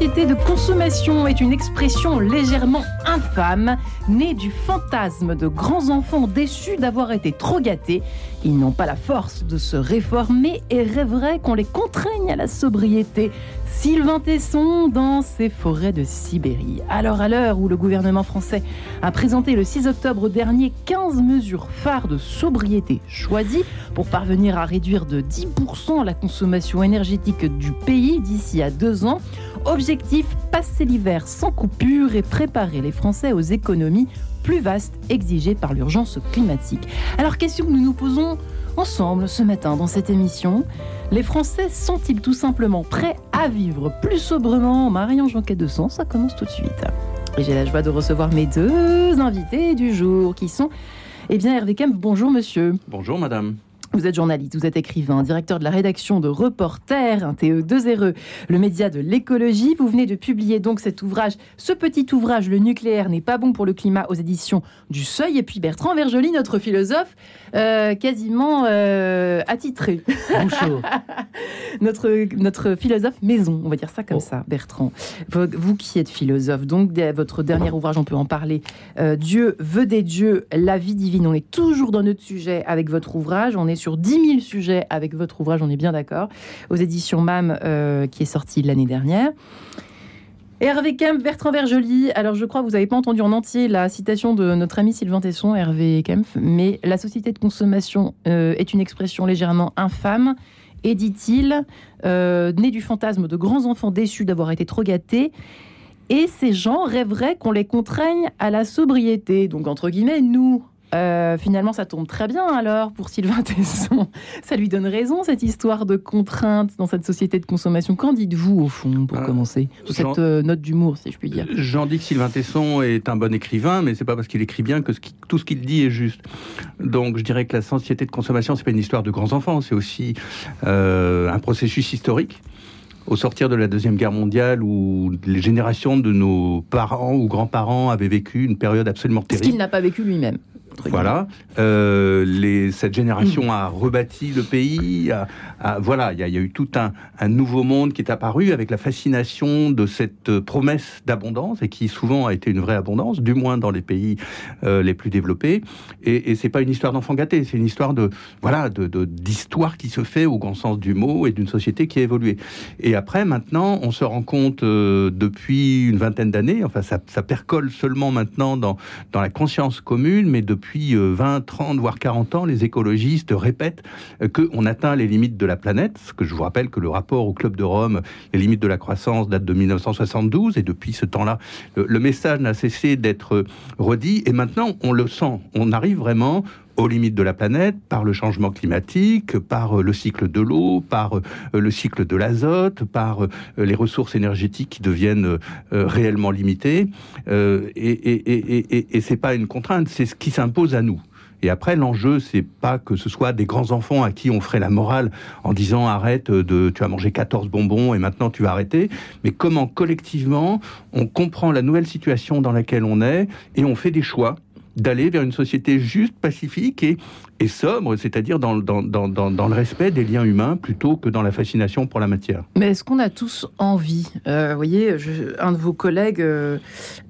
La société de consommation est une expression légèrement infâme, née du fantasme de grands enfants déçus d'avoir été trop gâtés. Ils n'ont pas la force de se réformer et rêveraient qu'on les contraigne à la sobriété. Sylvain Tesson dans ses forêts de Sibérie. Alors à l'heure où le gouvernement français a présenté le 6 octobre dernier 15 mesures phares de sobriété choisies pour parvenir à réduire de 10% la consommation énergétique du pays d'ici à deux ans, objectif passer l'hiver sans coupure et préparer les Français aux économies plus vastes exigées par l'urgence climatique. Alors question que nous nous posons ensemble ce matin dans cette émission. Les Français sont-ils tout simplement prêts à vivre plus sobrement? Marion Jonquet de Sens, ça commence tout de suite. Et j'ai la joie de recevoir mes deux invités du jour qui sont, eh bien, Hervé Kemp, bonjour monsieur. Bonjour madame. Vous êtes journaliste, vous êtes écrivain, directeur de la rédaction de Reporter, un TE2RE, le média de l'écologie. Vous venez de publier donc cet ouvrage, ce petit ouvrage, Le nucléaire n'est pas bon pour le climat, aux éditions du Seuil. Et puis Bertrand Vergely, notre philosophe, euh, quasiment euh, attitré. Bonjour. notre, notre philosophe maison, on va dire ça comme Oh. ça, Bertrand. Vous, vous qui êtes philosophe, donc votre dernier ouvrage, on peut en parler. Euh, Dieu veut des dieux, la vie divine. On est toujours dans notre sujet avec votre ouvrage. On est sur 10 000 sujets avec votre ouvrage, on est bien d'accord. Aux éditions MAM, euh, qui est sorti l'année dernière. Hervé Kemp, Bertrand Vergely. Alors, je crois que vous n'avez pas entendu en entier la citation de notre ami Sylvain Tesson, Hervé Kemp, mais la société de consommation euh, est une expression légèrement infâme. Et dit-il, euh, né du fantasme de grands enfants déçus d'avoir été trop gâtés. Et ces gens rêveraient qu'on les contraigne à la sobriété. Donc, entre guillemets, nous, euh, finalement, ça tombe très bien alors pour Sylvain Tesson. Ça lui donne raison, cette histoire de contrainte dans cette société de consommation. Qu'en dites-vous, au fond, pour Euh, commencer Jean- cette euh, note d'humour, si je puis dire? J'en dis que Sylvain Tesson est un bon écrivain, mais c'est pas parce qu'il écrit bien que ce qui- tout ce qu'il dit est juste. Donc je dirais que la société de consommation, c'est pas une histoire de grands enfants, c'est aussi un processus historique. Au sortir de la Deuxième Guerre mondiale, où les générations de nos parents ou grands-parents avaient vécu une période absolument Ce terrible. qu'il n'a pas vécu lui-même. Voilà, Euh, les, cette génération a rebâti le pays. a- a- voilà, il y, a- il y a eu tout un, un nouveau monde qui est apparu avec la fascination de cette euh, promesse d'abondance et qui souvent a été une vraie abondance, du moins dans les pays euh, les plus développés. Et, et c'est pas une histoire d'enfant gâté, c'est une histoire de voilà de de- d'histoire qui se fait au grand sens du mot et d'une société qui a évolué. Et après, maintenant, on se rend compte euh, depuis une vingtaine d'années, enfin ça, ça percole seulement maintenant dans dans la conscience commune, mais depuis euh, 20, 30, voire 40 ans, les écologistes répètent euh, qu'on atteint les limites de la planète. Ce que je vous rappelle que le rapport au Club de Rome, les limites de la croissance, date de 1972, et depuis ce temps-là, le, le message n'a cessé d'être redit, et maintenant on le sent. On arrive vraiment aux limites de la planète par le changement climatique, par euh, le cycle de l'eau, par euh, le cycle de l'azote, par euh, les ressources énergétiques qui deviennent réellement limitées. Et, et, et- et c'est pas une contrainte, c'est ce qui s'impose à nous. Et après, l'enjeu, c'est pas que ce soit des grands enfants à qui on ferait la morale en disant arrête de, tu as mangé 14 bonbons et maintenant tu vas arrêter, mais comment collectivement on comprend la nouvelle situation dans laquelle on est et on fait des choix d'aller vers une société juste, pacifique et, et sobre, c'est-à-dire dans, dans, dans, dans, le respect des liens humains plutôt que dans la fascination pour la matière. Mais est-ce qu'on a tous envie Euh, Vous voyez, un de vos collègues, euh,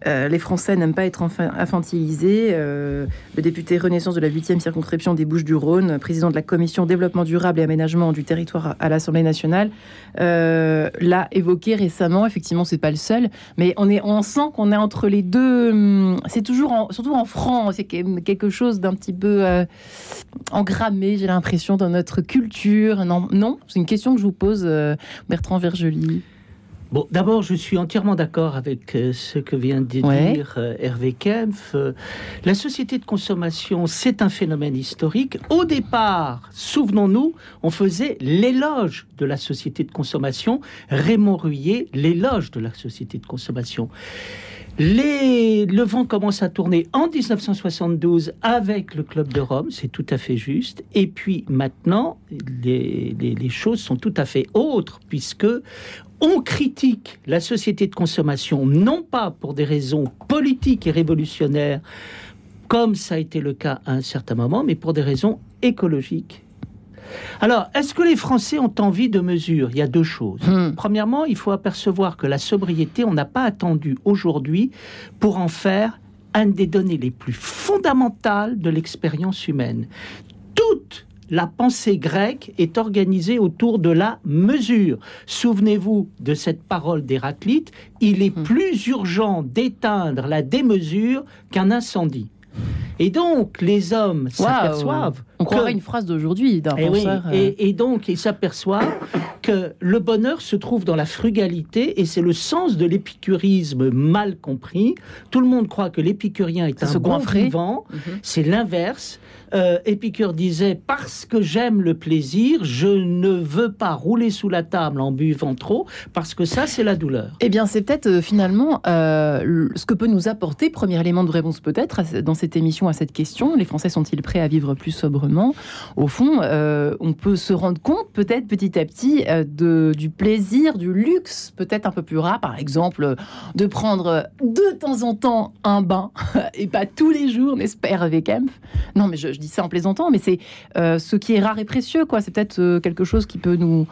euh, les Français n'aiment pas être infantilisés. le député Renaissance de la 8e circonscription des Bouches-du-Rhône, président de la commission développement durable et aménagement du territoire à l'Assemblée nationale, l'a évoqué récemment. Effectivement, c'est pas le seul, mais on est, sent qu'on est entre les deux. hum, C'est toujours, surtout en France, c'est que- quelque chose d'un petit peu engrammé. J'ai l'impression dans notre culture. Non, non, c'est une question que je vous pose, euh, Bertrand Vergely. Bon, d'abord, je suis entièrement d'accord avec euh, ce que vient de Ouais. dire euh, Hervé Kempf. Euh, la société de consommation, c'est un phénomène historique. Au départ, souvenons-nous, on faisait l'éloge de la société de consommation. Raymond Ruyé, l'éloge de la société de consommation. Le vent commence à tourner en 1972 avec le Club de Rome, c'est tout à fait juste. Et puis maintenant, les choses sont tout à fait autres, puisque on critique la société de consommation, non pas pour des raisons politiques et révolutionnaires, comme ça a été le cas à un certain moment, mais pour des raisons écologiques. Alors, est-ce que les Français ont envie de mesures Il y a deux choses. Hmm. Premièrement, il faut apercevoir que la sobriété, on n'a pas attendu aujourd'hui pour en faire un des données les plus fondamentales de l'expérience humaine. Toute la pensée grecque est organisée autour de la mesure. Souvenez-vous de cette parole d'Héraclite, il est Hmm. plus urgent d'éteindre la démesure qu'un incendie. Et donc, les hommes s'aperçoivent On que- croirait une phrase d'aujourd'hui d'un et, oui, penseur. euh, et, et donc, ils s'aperçoivent que le bonheur se trouve dans la frugalité et c'est le sens de l'épicurisme mal compris. Tout le monde croit que l'épicurien est un bon vivant. Mhm. C'est l'inverse. Euh, Épicure disait parce que j'aime le plaisir, je ne veux pas rouler sous la table en buvant trop parce que ça, c'est la douleur. Eh bien, c'est peut-être euh, finalement euh, ce que peut nous apporter, premier élément de réponse peut-être, dans cette émission à cette question. Les Français sont-ils prêts à vivre plus sobrement? Au fond, euh, on peut se rendre compte peut-être petit à petit de, du plaisir, du luxe peut-être un peu plus rare, par exemple, de prendre de temps en temps un bain, et pas tous les jours, n'est-ce pas Kempf? Non, mais je, je dis ça en plaisantant, mais c'est euh, ce qui est rare et précieux, quoi. C'est peut-être euh, quelque chose qui peut nous,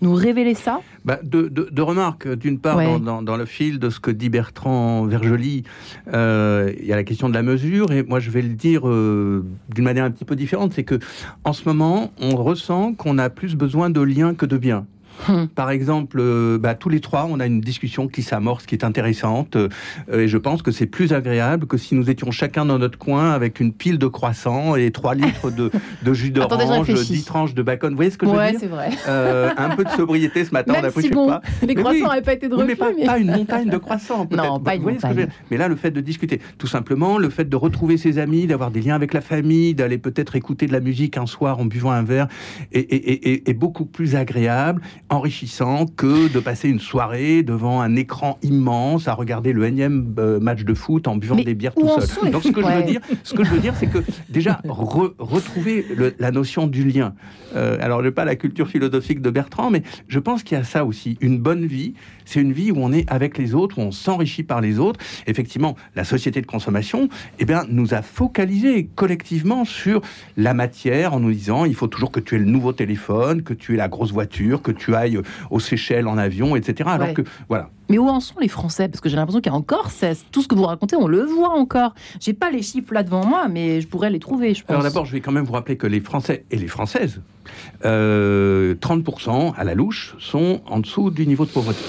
nous révéler ça. Bah, deux, deux- deux remarques. D'une part, Ouais. dans, dans- dans le fil de ce que dit Bertrand Vergely, euh, il y a la question de la mesure, et moi je vais le dire euh, d'une manière un petit peu différente, c'est que en ce moment, on ressent qu'on a plus besoin de liens que de biens. Hum. Par exemple, euh, bah, tous les trois, on a une discussion qui s'amorce, qui est intéressante, euh, et je pense que c'est plus agréable que si nous étions chacun dans notre coin avec une pile de croissants et 3 litres de, de jus d'orange, réfléchis. 10 tranches de bacon. Vous voyez ce que je veux Ouais, dire c'est vrai. Euh, Un peu de sobriété ce matin, on Même a si je sais bon, pas. les croissants oui. n'avaient pas été de Oui, refus, mais pas, mais- pas une montagne de croissants. Non, pas une montagne. Mais là, le fait de discuter, tout simplement, le fait de retrouver ses amis, d'avoir des liens avec la famille, d'aller peut-être écouter de la musique un soir en buvant un verre, est, est- est- est beaucoup plus agréable, enrichissant que de passer une soirée devant un écran immense à regarder le énième euh, match de foot en buvant Mais des bières tout seul. Donc, ce que je veux dire, ce que je veux dire, c'est que déjà re- retrouver le- la notion du lien. Euh, alors, je n'ai pas la culture philosophique de Bertrand, mais je pense qu'il y a ça aussi. Une bonne vie, c'est une vie où on est avec les autres, où on s'enrichit par les autres. Effectivement, la société de consommation, eh bien, nous a focalisé collectivement sur la matière en nous disant il faut toujours que tu aies le nouveau téléphone, que tu aies la grosse voiture, que tu aux Seychelles en avion, etc. Alors Ouais. que, voilà. Mais où en sont les Français? Parce que j'ai l'impression qu'il y a encore, tout ce que vous racontez, on le voit encore. J'ai pas les chiffres là devant moi, mais je pourrais les trouver, je pense. Alors d'abord, je vais quand même vous rappeler que les Français et les Françaises, euh, 30% à la louche, sont en dessous du niveau de pauvreté.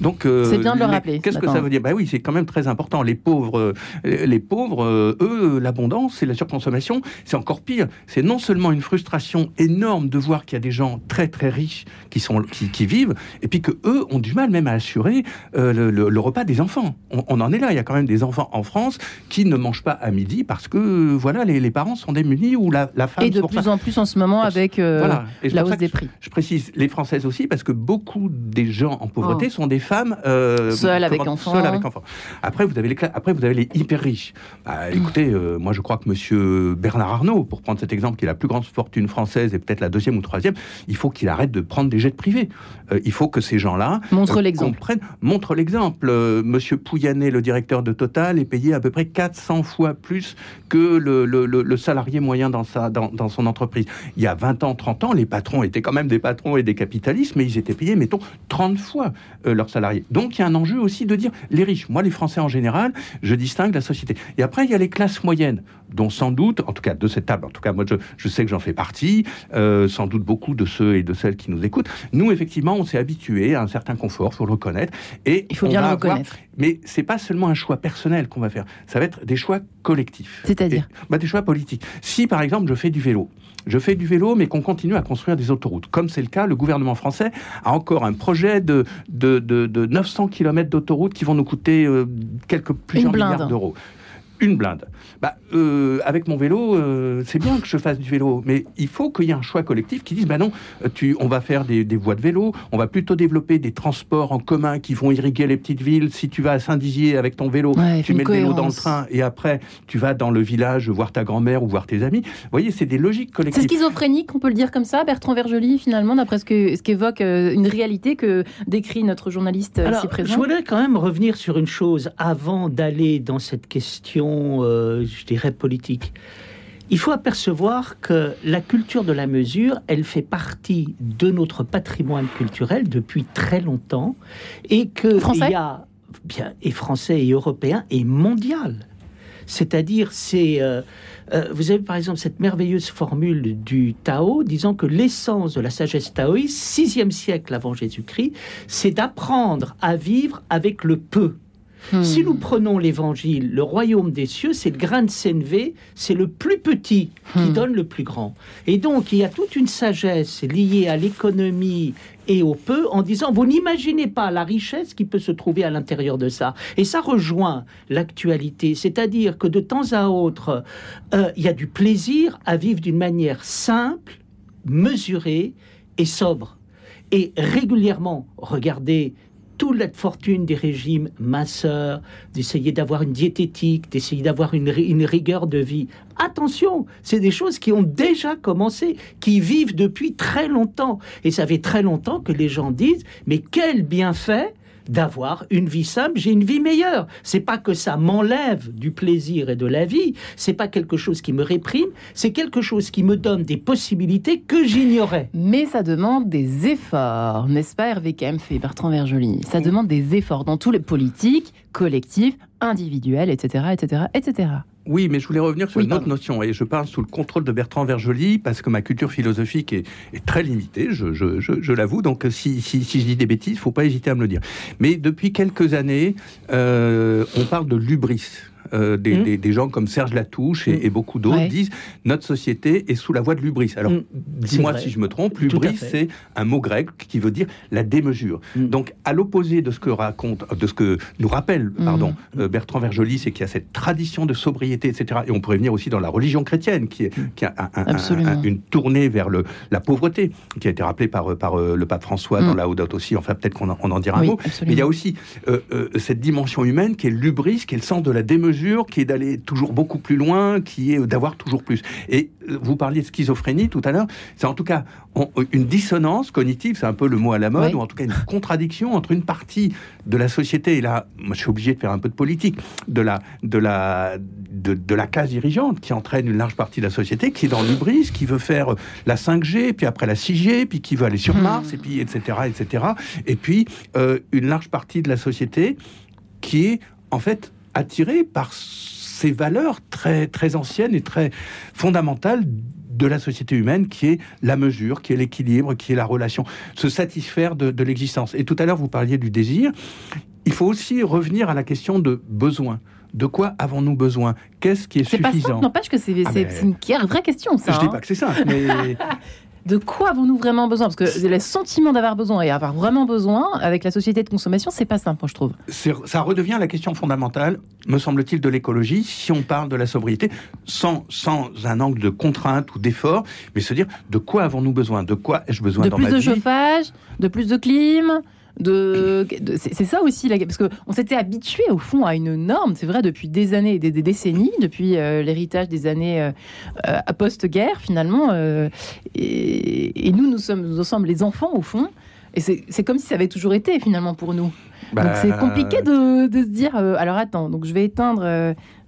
Donc, euh, C'est bien de le rappeler, Qu'est-ce que ça veut dire? Bah oui, c'est quand même très important. Les pauvres, euh, les pauvres, euh, eux, l'abondance et la surconsommation, c'est encore pire. C'est non seulement une frustration énorme de voir qu'il y a des gens très très riches qui sont qui, qui vivent, et puis que eux ont du mal même à assurer euh, le, le- le repas des enfants. On, on en est là. Il y a quand même des enfants en France qui ne mangent pas à midi parce que voilà, les, les parents sont démunis ou la, la femme. Et de plus ça- en plus en ce moment avec euh, voilà. La hausse des prix. Je précise les Françaises aussi parce que beaucoup des gens en pauvreté Oh. sont des femmes euh, Seules avec enfants. seules avec enfants. Après vous avez les après vous avez les hyper riches. Bah, écoutez, euh, moi je crois que Monsieur Bernard Arnault, pour prendre cet exemple, qui est la plus grande fortune française et peut-être la deuxième ou troisième, il faut qu'il arrête de prendre des jets privés. Euh, il faut que ces gens-là Montre euh, l'exemple. montre l'exemple. Monsieur Pouyanné, le directeur de Total, est payé à peu près 400 fois plus que le, le- le- le salarié moyen dans, sa, dans, dans son entreprise. Il y a 20 ans, 30 ans, les patrons étaient quand même des patrons et des capitalistes, mais ils étaient payés, mettons, 30 fois euh, leurs salariés. Donc il y a un enjeu aussi de dire les riches. Moi, les Français en général, je distingue la société. Et après, il y a les classes moyennes, dont sans doute, en tout cas de cette table, en tout cas moi je, je sais que j'en fais partie, euh, sans doute beaucoup de ceux et de celles qui nous écoutent. Nous, effectivement, on s'est habitué à un certain confort, faut le reconnaître. Et Il faut bien le avoir- reconnaître. mais c'est pas seulement un choix personnel qu'on va faire, ça va être des choix collectifs. C'est-à-dire Et- bah, Des choix politiques. Si par exemple je fais du vélo, je fais du vélo mais qu'on continue à construire des autoroutes, comme c'est le cas, le gouvernement français a encore un projet de, de, de, de 900 km d'autoroutes qui vont nous coûter euh, quelques plusieurs milliards d'euros. Une blinde. Bah, euh, avec mon vélo, euh, c'est bien que je fasse du vélo, mais il faut qu'il y ait un choix collectif qui dise bah non, euh, tu, on va faire des, des voies de vélo, on va plutôt développer des transports en commun qui vont irriguer les petites villes. Si tu vas à Saint-Dizier avec ton vélo, Ouais, tu mets le vélo dans le cohérence. train et après tu vas dans le village voir ta grand-mère ou voir tes amis. Vous voyez, c'est des logiques C'est collectives. schizophrénique, on peut le dire comme ça, Bertrand Vergely, finalement, d'après ce que- ce qu'évoque euh, une réalité que décrit notre journaliste Alors, ici présent. je voudrais quand même revenir sur une chose avant d'aller dans cette question, euh, je dirais, politique. Il faut apercevoir que la culture de la mesure, elle fait partie de notre patrimoine culturel depuis très longtemps et que Français il y a bien et français et européen et mondial. C'est-à-dire, c'est euh, euh, vous avez par exemple cette merveilleuse formule du Tao disant que l'essence de la sagesse taoïste, sixième siècle avant Jésus-Christ, c'est d'apprendre à vivre avec le peu. Hmm. Si nous prenons l'évangile, le royaume des cieux, c'est le grain de sénévé, c'est le plus petit qui Hmm. donne le plus grand. Et donc, il y a toute une sagesse liée à l'économie et au peu en disant, vous n'imaginez pas la richesse qui peut se trouver à l'intérieur de ça. Et ça rejoint l'actualité, c'est-à-dire que de temps à autre, euh, il y a du plaisir à vivre d'une manière simple, mesurée et sobre. Et régulièrement, regardez toute la fortune des régimes minceurs, d'essayer d'avoir une diététique, d'essayer d'avoir une, une rigueur de vie. Attention, c'est des choses qui ont déjà commencé, qui vivent depuis très longtemps. Et ça fait très longtemps que les gens disent, mais quel bienfait d'avoir une vie simple, j'ai une vie meilleure. C'est pas que ça m'enlève du plaisir et de la vie, c'est pas quelque chose qui me réprime, c'est quelque chose qui me donne des possibilités que j'ignorais. Mais ça demande des efforts, n'est-ce pas Hervé fait Bertrand Vergely? Ça demande des efforts dans tous les politiques, collectifs, individuels, etc., etc., etc. Oui, mais je voulais revenir sur Oui, une autre pardon. notion, et je parle sous le contrôle de Bertrand Vergely, parce que ma culture philosophique est, est très limitée, je, je- je- je l'avoue, donc si, si, si je dis des bêtises, il faut pas hésiter à me le dire. Mais depuis quelques années, euh, on parle de lubris. Euh, des, Mm. des- des gens comme Serge Latouche et, Mm. et beaucoup d'autres Ouais. disent notre société est sous la voie de l'ubris. Alors, Mm. dis-moi si je me trompe, l'ubris, c'est un mot grec qui veut dire la démesure. Donc, à l'opposé de ce que raconte, de ce que nous rappelle, pardon, euh, Bertrand Vergely, c'est qu'il y a cette tradition de sobriété, etc. Et on pourrait venir aussi dans la religion chrétienne, qui, est, qui a un- un- un- Absolument. un- une tournée vers le, la pauvreté, qui a été rappelée par, par euh, le pape François dans la Laudato aussi. Enfin, peut-être qu'on en, on en dira un Oui, mot. absolument. Mais il y a aussi cette dimension humaine qui est l'ubris, qui est le sens de la démesure, qui est d'aller toujours beaucoup plus loin, qui est d'avoir toujours plus. Et euh, vous parliez de schizophrénie tout à l'heure. C'est en tout cas on- une dissonance cognitive, c'est un peu le mot à la mode, Oui. ou en tout cas une contradiction entre une partie de la société, et là, moi je suis obligé de faire un peu de politique, de la, de la, de, de la classe dirigeante qui entraîne une large partie de la société, qui est dans l'ubris, qui veut faire la 5G, puis après la 6G, puis qui veut aller sur Hmm. Mars, et puis etc., etc. Et puis euh, une large partie de la société qui est en fait attirée par ces valeurs très, très anciennes et très fondamentales de la société humaine, qui est la mesure, qui est l'équilibre, qui est la relation, se satisfaire de, de l'existence. Et tout à l'heure, vous parliez du désir. Il faut aussi revenir à la question de besoin. De quoi avons-nous besoin? Qu'est-ce qui est, C'est pas suffisant? n'empêche que c'est Ah, mais- c'est une vraie question, ça. Je dis hein. pas que c'est ça, mais De quoi avons-nous vraiment besoin? Parce que le sentiment d'avoir besoin et avoir vraiment besoin avec la société de consommation, c'est pas simple, je trouve. ça redevient la question fondamentale, me semble-t-il, de l'écologie, si on parle de la sobriété, sans, sans un angle de contrainte ou d'effort, mais se dire de quoi avons-nous besoin? De quoi ai-je besoin de dans plus ma de vie? chauffage, de plus de clim. De, de- c'est ça aussi, la- parce que on s'était habitué au fond à une norme, c'est vrai, depuis des années et des, des décennies, depuis euh, l'héritage des années euh, euh, post-guerre finalement. euh, et, et nous, nous sommes, nous sommes les enfants au fond. Et c'est comme si ça avait toujours été finalement pour nous. Bah, Donc c'est compliqué de, de se dire alors attends donc je vais éteindre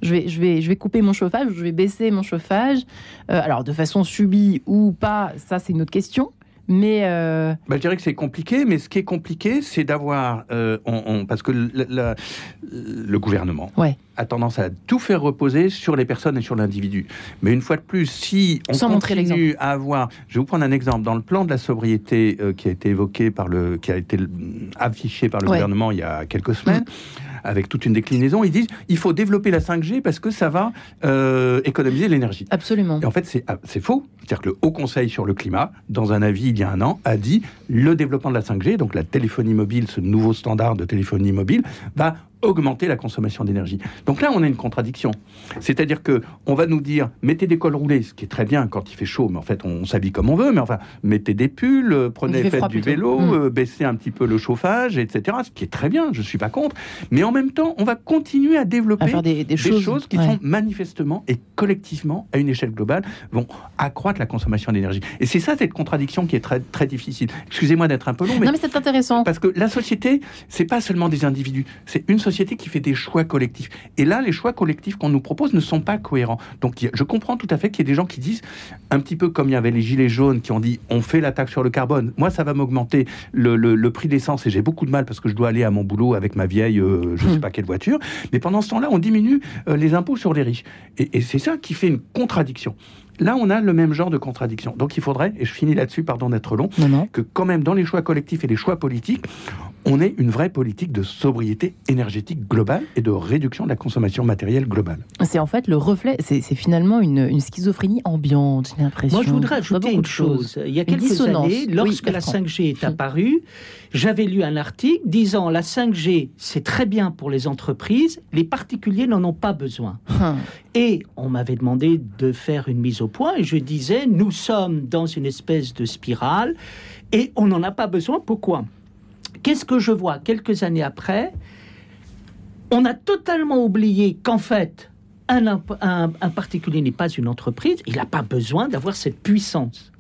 je vais je vais je vais couper mon chauffage je vais baisser mon chauffage alors de façon subie ou pas ça c'est une autre question mais euh, Bah, je dirais que c'est compliqué, mais ce qui est compliqué, c'est d'avoir, euh, on- on- parce que le, la- le gouvernement Ouais. a tendance à tout faire reposer sur les personnes et sur l'individu. Mais une fois de plus, si on Sans continue à avoir, je vais vous prendre un exemple dans le plan de la sobriété euh, qui a été évoqué par le, qui a été euh, affiché par le Ouais. gouvernement il y a quelques semaines. Avec toute une déclinaison, ils disent il faut développer la 5G parce que ça va euh, économiser l'énergie. absolument Et en fait, c'est ah, c'est faux. C'est-à-dire que le Haut Conseil sur le climat, dans un avis il y a un an, a dit le développement de la 5G, donc la téléphonie mobile, ce nouveau standard de téléphonie mobile, va augmenter la consommation d'énergie. Donc là, on a une contradiction. C'est-à-dire que on va nous dire mettez des cols roulés, ce qui est très bien quand il fait chaud, mais en fait on, s'habille comme on veut, mais enfin mettez des pulls, euh, prenez fait faites froid du plutôt. vélo, Mm. euh, baissez un petit peu le chauffage, etc. Ce qui est très bien, je suis pas contre. Mais en même temps, on va continuer à développer à des, des des choses, choses, qui ouais. sont manifestement et collectivement, à une échelle globale, vont accroître la consommation d'énergie. Et c'est ça cette contradiction qui est très, très difficile. Excusez-moi d'être un peu long, mais, non mais c'est intéressant parce que la société, c'est pas seulement des individus, c'est une société société qui fait des choix collectifs. Et là, les choix collectifs qu'on nous propose ne sont pas cohérents. Donc je comprends tout à fait qu'il y ait des gens qui disent, un petit peu comme il y avait les gilets jaunes qui ont dit on fait la taxe sur le carbone, moi ça va m'augmenter le, le, prix de l'essence et j'ai beaucoup de mal parce que je dois aller à mon boulot avec ma vieille, euh, je ne sais hmm. pas quelle voiture. Mais pendant ce temps-là, on diminue euh, les impôts sur les riches. Et, et c'est ça qui fait une contradiction. Là, on a le même genre de contradiction. Donc il faudrait, et je finis là-dessus, pardon d'être long, que quand même dans les choix collectifs et les choix politiques, on ait une vraie politique de sobriété énergétique globale et de réduction de la consommation matérielle globale. C'est en fait le reflet, c'est finalement une, schizophrénie ambiante, j'ai l'impression. Moi, je voudrais ajouter une chose. Il y a quelques années, lorsque la 5G est apparue, j'avais lu un article disant la 5G, c'est très bien pour les entreprises, les particuliers n'en ont pas besoin. Hum. Et on m'avait demandé de faire une mise au point et je disais, nous sommes dans une espèce de spirale et on n'en a pas besoin. Pourquoi? Qu'est-ce que je vois quelques années après? On a totalement oublié qu'en fait, un, particulier n'est pas une entreprise, il n'a pas besoin d'avoir cette puissance.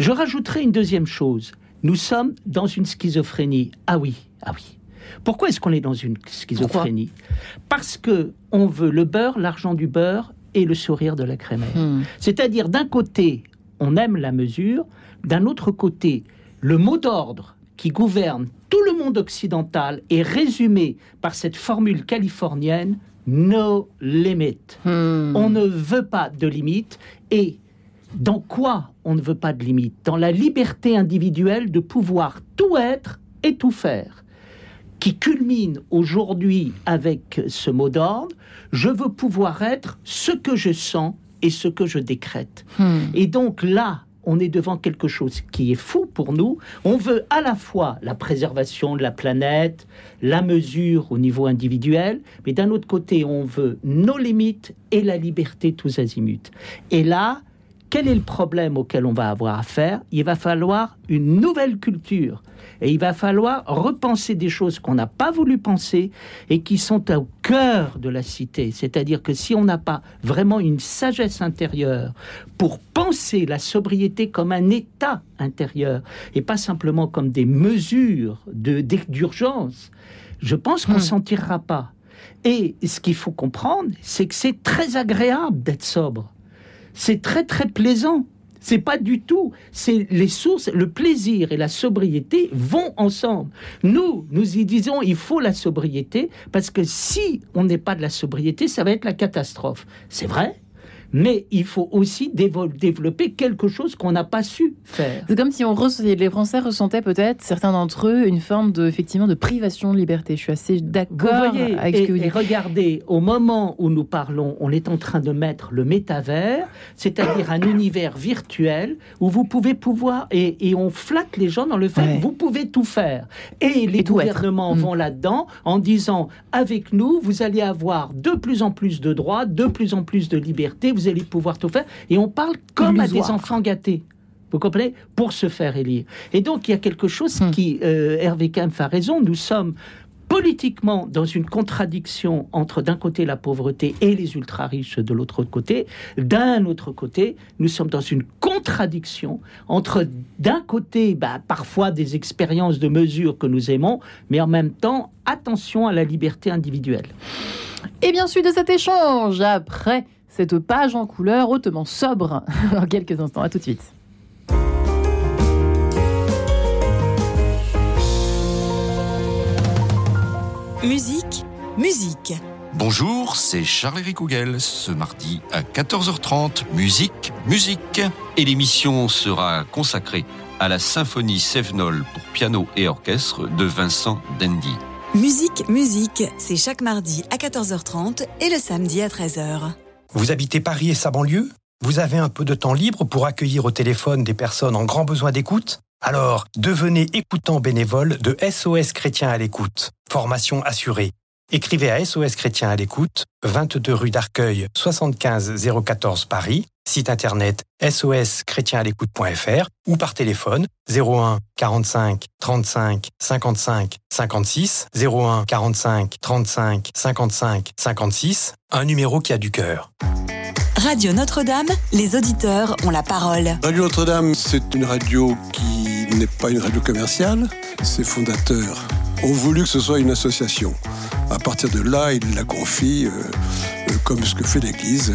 Je rajouterai une deuxième chose. Nous sommes dans une schizophrénie. Ah oui, ah oui. Pourquoi est-ce qu'on est dans une schizophrénie? Parce que on veut le beurre, l'argent du beurre et le sourire de la crémaire. Hmm. C'est-à-dire d'un côté, on aime la mesure, d'un autre côté, le mot d'ordre qui gouverne tout le monde occidental est résumé par cette formule californienne no limit. Hmm. On ne veut pas de limite et dans quoi on ne veut pas de limite? Dans la liberté individuelle de pouvoir tout être et tout faire, qui culmine aujourd'hui avec ce mot d'ordre, je veux pouvoir être ce que je sens et ce que je décrète. Hmm. Et donc là, on est devant quelque chose qui est fou pour nous. On veut à la fois la préservation de la planète, la mesure au niveau individuel, mais d'un autre côté, on veut nos limites et la liberté tous azimuts. Et là, quel est le problème auquel on va avoir affaire? Il va falloir une nouvelle culture. Et il va falloir repenser des choses qu'on n'a pas voulu penser et qui sont au cœur de la cité. C'est-à-dire que si on n'a pas vraiment une sagesse intérieure pour penser la sobriété comme un état intérieur et pas simplement comme des mesures d'urgence, je pense qu'on ne hmm. s'en tirera pas. Et ce qu'il faut comprendre, c'est que c'est très agréable d'être sobre c'est très très plaisant. C'est pas du tout. C'est les sources, le plaisir et la sobriété vont ensemble. Nous, nous y disons, il faut la sobriété parce que si on n'est pas de la sobriété, ça va être la catastrophe. C'est vrai, mais il faut aussi développer quelque chose qu'on n'a pas su faire. C'est comme si on les Français ressentaient peut-être, certains d'entre eux, une forme de, effectivement, de privation de liberté. Je suis assez d'accord avec ce que vous dites. Et regardez, au moment où nous parlons, on est en train de mettre le métavers, c'est-à-dire un univers virtuel où vous pouvez pouvoir, et, on flatte les gens dans le fait que vous pouvez tout faire. Et les gouvernements mm. vont là-dedans en disant, avec nous, vous allez avoir de plus en plus de droits, de plus en plus de liberté, vous allez pouvoir tout faire. Et on parle comme à des enfants gâtés. Vous comprenez? Pour se faire élire. Et donc, il y a quelque chose hmm. qui, euh, Hervé Kempf a raison, nous sommes politiquement dans une contradiction entre d'un côté la pauvreté et les ultra-riches de l'autre côté. D'un autre côté, nous sommes dans une contradiction entre d'un côté bah, parfois des expériences de mesure que nous aimons, mais en même temps attention à la liberté individuelle. Et bien suite de cet échange, après cette page en couleur hautement sobre dans quelques instants. À tout de suite. Musique, musique. Bonjour, c'est Charles-Éric Hougel. Ce mardi à 14h30, musique, musique. Et l'émission sera consacrée à la symphonie Sevenol pour piano et orchestre de Vincent Dendy. Musique, musique, c'est chaque mardi à 14h30 et le samedi à 13h. Vous habitez Paris et sa banlieue? Vous avez un peu de temps libre pour accueillir au téléphone des personnes en grand besoin d'écoute? Alors, devenez écoutant bénévole de SOS Chrétien à l'écoute. Formation assurée. Écrivez à SOS Chrétien à l'écoute, 22 rue d'Arcueil, 75 014 Paris, site internet soschrétienalécoute.fr ou par téléphone 01 45 35 55 56 01 45 35 55 56, un numéro qui a du cœur. Radio Notre-Dame, les auditeurs ont la parole. Radio Notre-Dame, c'est une radio qui n'est pas une radio commerciale. Ses fondateurs ont voulu que ce soit une association À partir de là, il la confie, comme ce que fait l'Église,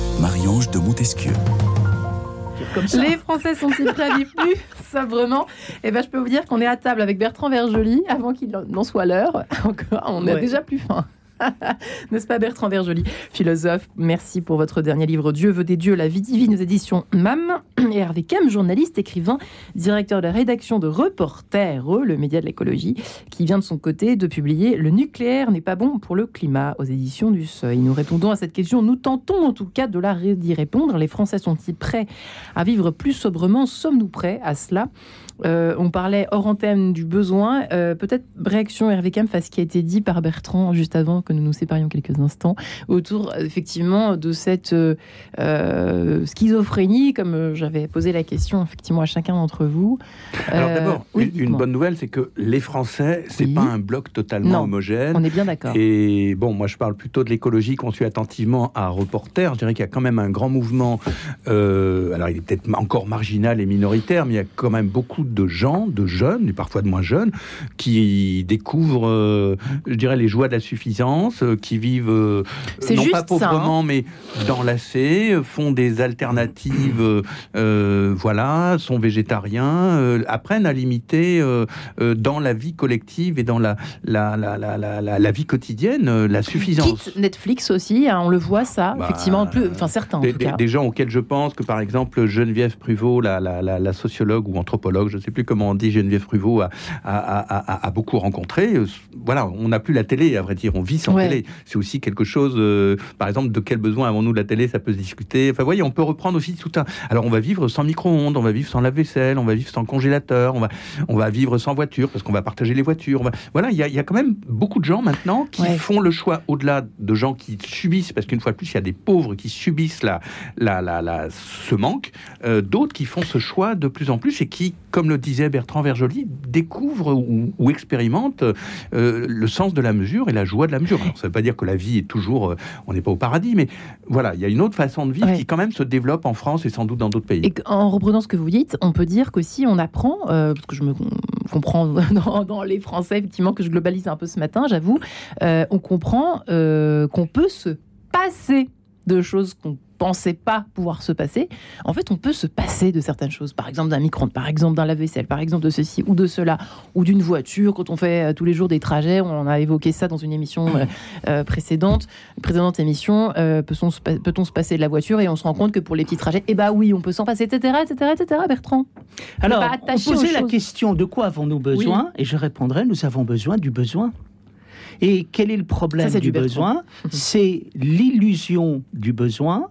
Marie-Ange de Montesquieu. Les Français sont-ils prêts à vivre plus? Sobrement Eh ben, je peux vous dire qu'on est à table avec Bertrand Vergely avant qu'il n'en soit l'heure. Encore, on a déjà plus faim. N'est-ce pas Bertrand Vergely, philosophe? Merci pour votre dernier livre Dieu veut des dieux, la vie divine aux éditions MAM. Et Hervé Kem, journaliste, écrivain, directeur de la rédaction de Reporter, le média de l'écologie, qui vient de son côté de publier Le nucléaire n'est pas bon pour le climat aux éditions du Seuil. Nous répondons à cette question, nous tentons en tout cas de la d'y répondre. Les Français sont-ils prêts à vivre plus sobrement? Sommes-nous prêts à cela? Euh, on parlait hors antenne du besoin. Euh, peut-être réaction Hervé Kem face à ce qui a été dit par Bertrand juste avant que nous nous séparions quelques instants autour effectivement de cette euh, schizophrénie, comme j'avais posé la question effectivement à chacun d'entre vous. Alors d'abord, une, bonne nouvelle, c'est que les Français, c'est pas un bloc totalement homogène. On est bien d'accord. Et bon, moi je parle plutôt de l'écologie qu'on suit attentivement à Reporter. Je dirais qu'il y a quand même un grand mouvement. alors il est peut-être encore marginal et minoritaire, mais il y a quand même beaucoup de gens, de jeunes, et parfois de moins jeunes, qui découvrent, euh, je dirais, les joies de la suffisance, euh, qui vivent euh, non pas hein. pauvrement, mais dans l'AC, font des alternatives, voilà, sont végétariens, apprennent à limiter dans la vie collective et dans la, la, la, la, la vie quotidienne la suffisance. Netflix aussi, hein, on le voit ça, bah, effectivement, plus, enfin certains en des, tout cas. Des gens auxquels je pense que par exemple Geneviève Pruvot, la, la, la sociologue ou anthropologue, je ne sais plus comment on dit, Geneviève Pruvot a, beaucoup rencontré. Voilà, on n'a plus la télé, à vrai dire, on vit sans télé. C'est aussi quelque chose, euh, par exemple, de quel besoin avons-nous de la télé, ça peut se discuter. Enfin, voyez, on peut reprendre aussi tout un. Alors, on va vivre sans micro-ondes, on va vivre sans lave-vaisselle, on va vivre sans congélateur, on va, on va vivre sans voiture parce qu'on va partager les voitures. Voilà, il y, a, quand même beaucoup de gens maintenant qui font le choix, au-delà de gens qui subissent, parce qu'une fois de plus, il y a des pauvres qui subissent la, la, la, ce manque, euh, d'autres qui font ce choix de plus en plus et qui, comme le disait Bertrand Verjoli, découvre ou, expérimente euh, le sens de la mesure et la joie de la mesure. ça ne veut pas dire que la vie est toujours, euh, on n'est pas au paradis, mais voilà, il y a une autre façon de vivre qui quand même se développe en France et sans doute dans d'autres pays. Et en reprenant ce que vous dites, on peut dire qu'aussi on apprend, euh, parce que je me comprends dans, les Français, effectivement, que je globalise un peu ce matin, j'avoue, on comprend qu'on peut se passer de choses qu'on pensait pas pouvoir se passer, en fait, on peut se passer de certaines choses. Par exemple, d'un micro-ondes, par exemple, d'un lave-vaisselle, par exemple, de ceci ou de cela, ou d'une voiture. Quand on fait euh, tous les jours des trajets, on a évoqué ça dans une émission euh, euh, précédente, précédente émission. peut-on, se passer de la voiture et on se rend compte que pour les petits trajets, eh bah oui, on peut s'en passer, etc., etc., etc. Bertrand. Alors, on posait la question de quoi avons-nous besoin Et je répondrai nous avons besoin du besoin. Et quel est le problème du besoin? C'est l'illusion du besoin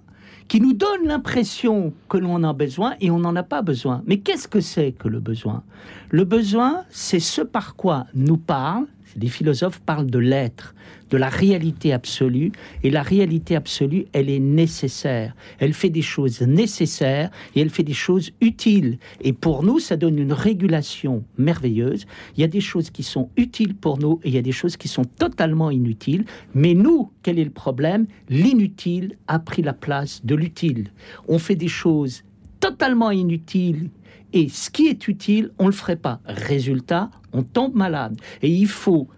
qui nous donne l'impression que l'on en a besoin et on n'en a pas besoin. Mais qu'est-ce que c'est que le besoin? Le besoin, c'est ce par quoi nous parlent les philosophes parlent de l'être, de la réalité absolue, et la réalité absolue, elle est nécessaire. Elle fait des choses nécessaires et elle fait des choses utiles. Et pour nous, ça donne une régulation merveilleuse. Il y a des choses qui sont utiles pour nous et il y a des choses qui sont totalement inutiles. Mais nous, quel est le problème? L'inutile a pris la place de l'utile. On fait des choses totalement inutiles et ce qui est utile, on ne le ferait pas. Résultat, on tombe malade. Et il faut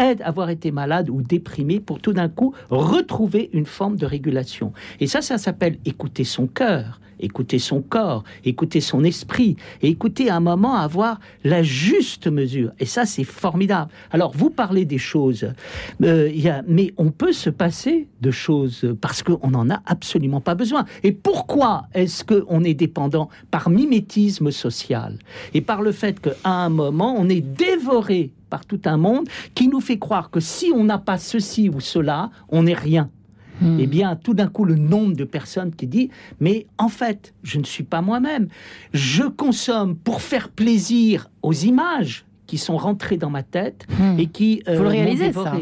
être, avoir été malade ou déprimé pour tout d'un coup retrouver une forme de régulation. Et ça, ça s'appelle écouter son cœur écouter son corps, écouter son esprit, et écouter un moment avoir la juste mesure. Et ça, c'est formidable. Alors, vous parlez des choses, euh, mais on peut se passer de choses parce qu'on n'en a absolument pas besoin. Et pourquoi est-ce qu'on est dépendant par mimétisme social? Et par le fait qu'à un moment, on est dévoré par tout un monde qui nous fait croire que si on n'a pas ceci ou cela, on n'est rien. Hmm. eh bien, tout d'un coup, le nombre de personnes qui dit Mais en fait, je ne suis pas moi-même. Je consomme pour faire plaisir aux images qui sont rentrées dans ma tête hmm. et qui euh, Faut le réaliser, ça.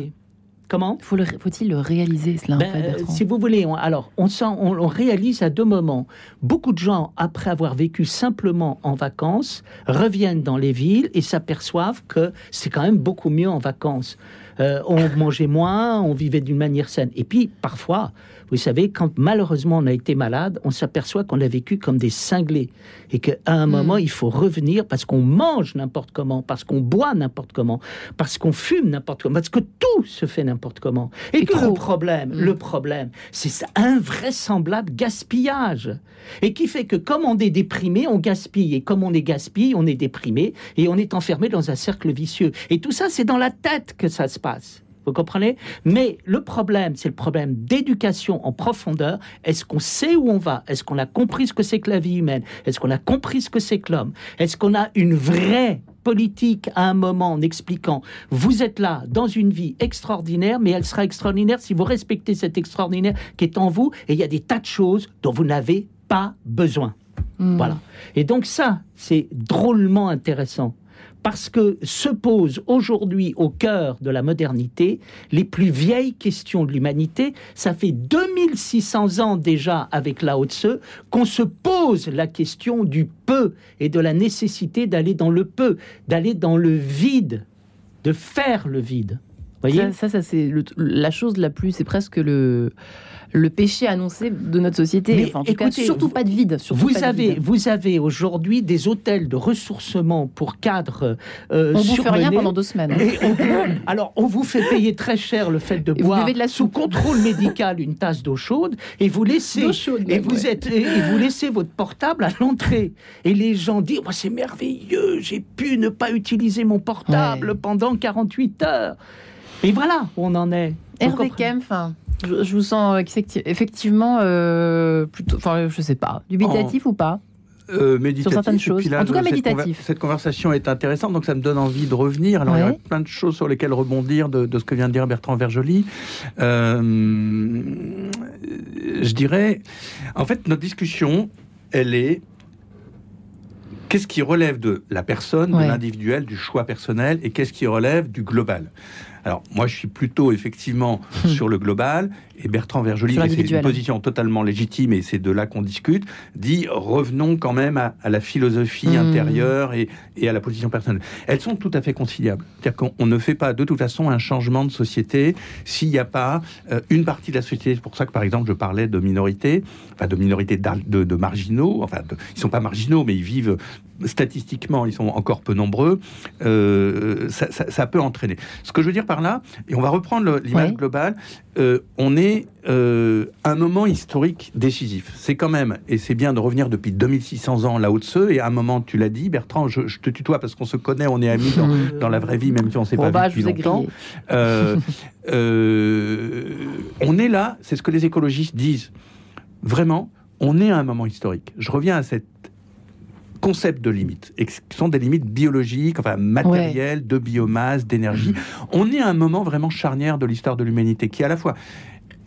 Comment le- Faut-il le réaliser, cela, en Ben, fait, Bertrand si vous voulez, on- alors on, sent, on, on réalise à deux moments. Beaucoup de gens, après avoir vécu simplement en vacances, reviennent dans les villes et s'aperçoivent que c'est quand même beaucoup mieux en vacances. Euh, on mangeait moins, on vivait d'une manière saine. Et puis parfois, vous savez, quand malheureusement on a été malade, on s'aperçoit qu'on a vécu comme des cinglés et qu'à un moment il faut revenir parce qu'on mange n'importe comment, parce qu'on boit n'importe comment, parce qu'on fume n'importe comment, parce que tout se fait n'importe comment. Et, Et que le problème, le problème, c'est cet invraisemblable gaspillage. Et qui fait que comme on est déprimé, on gaspille. Et comme on est gaspille, on est déprimé. Et on est enfermé dans un cercle vicieux. Et tout ça, c'est dans la tête que ça se passe. Vous comprenez? Mais le problème, c'est le problème d'éducation en profondeur. Est-ce qu'on sait où on va? Est-ce qu'on a compris ce que c'est que la vie humaine? Est-ce qu'on a compris ce que c'est que l'homme? Est-ce qu'on a une vraie politique à un moment en expliquant vous êtes là dans une vie extraordinaire, mais elle sera extraordinaire si vous respectez cet extraordinaire qui est en vous et il y a des tas de choses dont vous n'avez pas besoin. Hmm. Voilà. Et donc ça, c'est drôlement intéressant. Parce que se posent aujourd'hui au cœur de la modernité les plus vieilles questions de l'humanité. Ça fait 2600 ans déjà avec Lao Tse qu'on se pose la question du peu et de la nécessité d'aller dans le peu, d'aller dans le vide, de faire le vide. Voyez? Ça, ça, c'est la chose la plus, c'est presque le, le péché annoncé de notre société. Mais Enfin, en tout cas, écoutez, surtout vous- pas de vide. Vous pas de avez, vide. vous avez aujourd'hui des hôtels de ressourcement pour cadres euh, On bouffe rien surmenés. pendant deux semaines. Et on- alors, on vous fait payer très cher le fait de Et vous boire de la sous contrôle médical une tasse d'eau chaude et vous laissez chaude, et vous ouais. êtes et et vous laissez votre portable à l'entrée et les gens disent moi c'est merveilleux j'ai pu ne pas utiliser mon portable Ouais. pendant 48 heures et voilà où on en est. Hervé Kempf, enfin, je, je vous sens effecti- effectivement euh, plutôt, enfin, je sais pas, dubitatif ou pas? Euh, méditatif, certaines et choses. En tout cas, cette méditatif. conver- Cette conversation est intéressante, donc ça me donne envie de revenir. Alors, il y a plein de choses sur lesquelles rebondir de, de ce que vient de dire Bertrand Vergely. Euh, je dirais, en fait, notre discussion, elle est qu'est-ce qui relève de la personne, Ouais. de l'individuel, du choix personnel, et qu'est-ce qui relève du global? Alors, moi, je suis plutôt effectivement sur le global, et Bertrand Vergely, c'est une position totalement légitime, et c'est de là qu'on discute, dit revenons quand même à, à la philosophie Hmm. intérieure et, et à la position personnelle. Elles sont tout à fait conciliables. C'est-à-dire qu'on on ne fait pas de toute façon un changement de société s'il n'y a pas euh, une partie de la société. C'est pour ça que, par exemple, je parlais de minorités, enfin de minorités de marginaux, enfin, de- ils sont pas marginaux, mais ils vivent statistiquement, ils sont encore peu nombreux. Euh, ça, ça- ça peut entraîner. Ce que je veux dire par là, et on va reprendre l'image globale, euh, on est euh, à un moment historique décisif. C'est quand même, et c'est bien de revenir depuis 2600 ans là-haut de ceux, et à un moment, tu l'as dit, Bertrand, je, je te tutoie parce qu'on se connaît, on est amis dans, dans la vraie vie, même si on ne s'est Bon, pas bah, vu depuis longtemps. Euh, euh, on est là, c'est ce que les écologistes disent. Vraiment, on est à un moment historique. Je reviens à cet concept de limites, et qui sont des limites biologiques, enfin matérielles, de biomasse, d'énergie. On est à un moment vraiment charnière de l'histoire de l'humanité, qui à la fois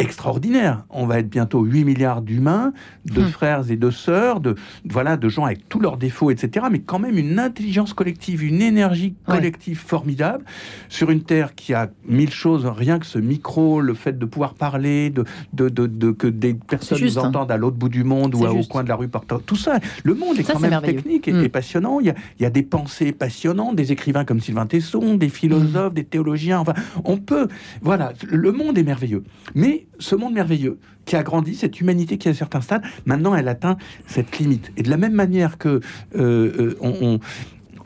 extraordinaire. On va être bientôt 8 milliards d'humains, de Hmm. frères et de sœurs, de voilà, de gens avec tous leurs défauts, etc. Mais quand même une intelligence collective, une énergie Ouais. collective formidable sur une terre qui a mille choses, rien que ce micro, le fait de pouvoir parler, de, de, de, de- que des personnes juste, nous hein. entendent à l'autre bout du monde ou à- au coin de la rue, partout. tout ça. Le monde est Ça, quand même technique et, Hmm. et passionnant. Il y, a, il y a des pensées passionnantes, des écrivains comme Sylvain Tesson, des philosophes, des théologiens. Enfin, on peut. Voilà, le monde est merveilleux. Mais ce monde merveilleux qui a grandi, cette humanité qui à certains stades, maintenant elle atteint cette limite. Et de la même manière que euh, euh, on, on-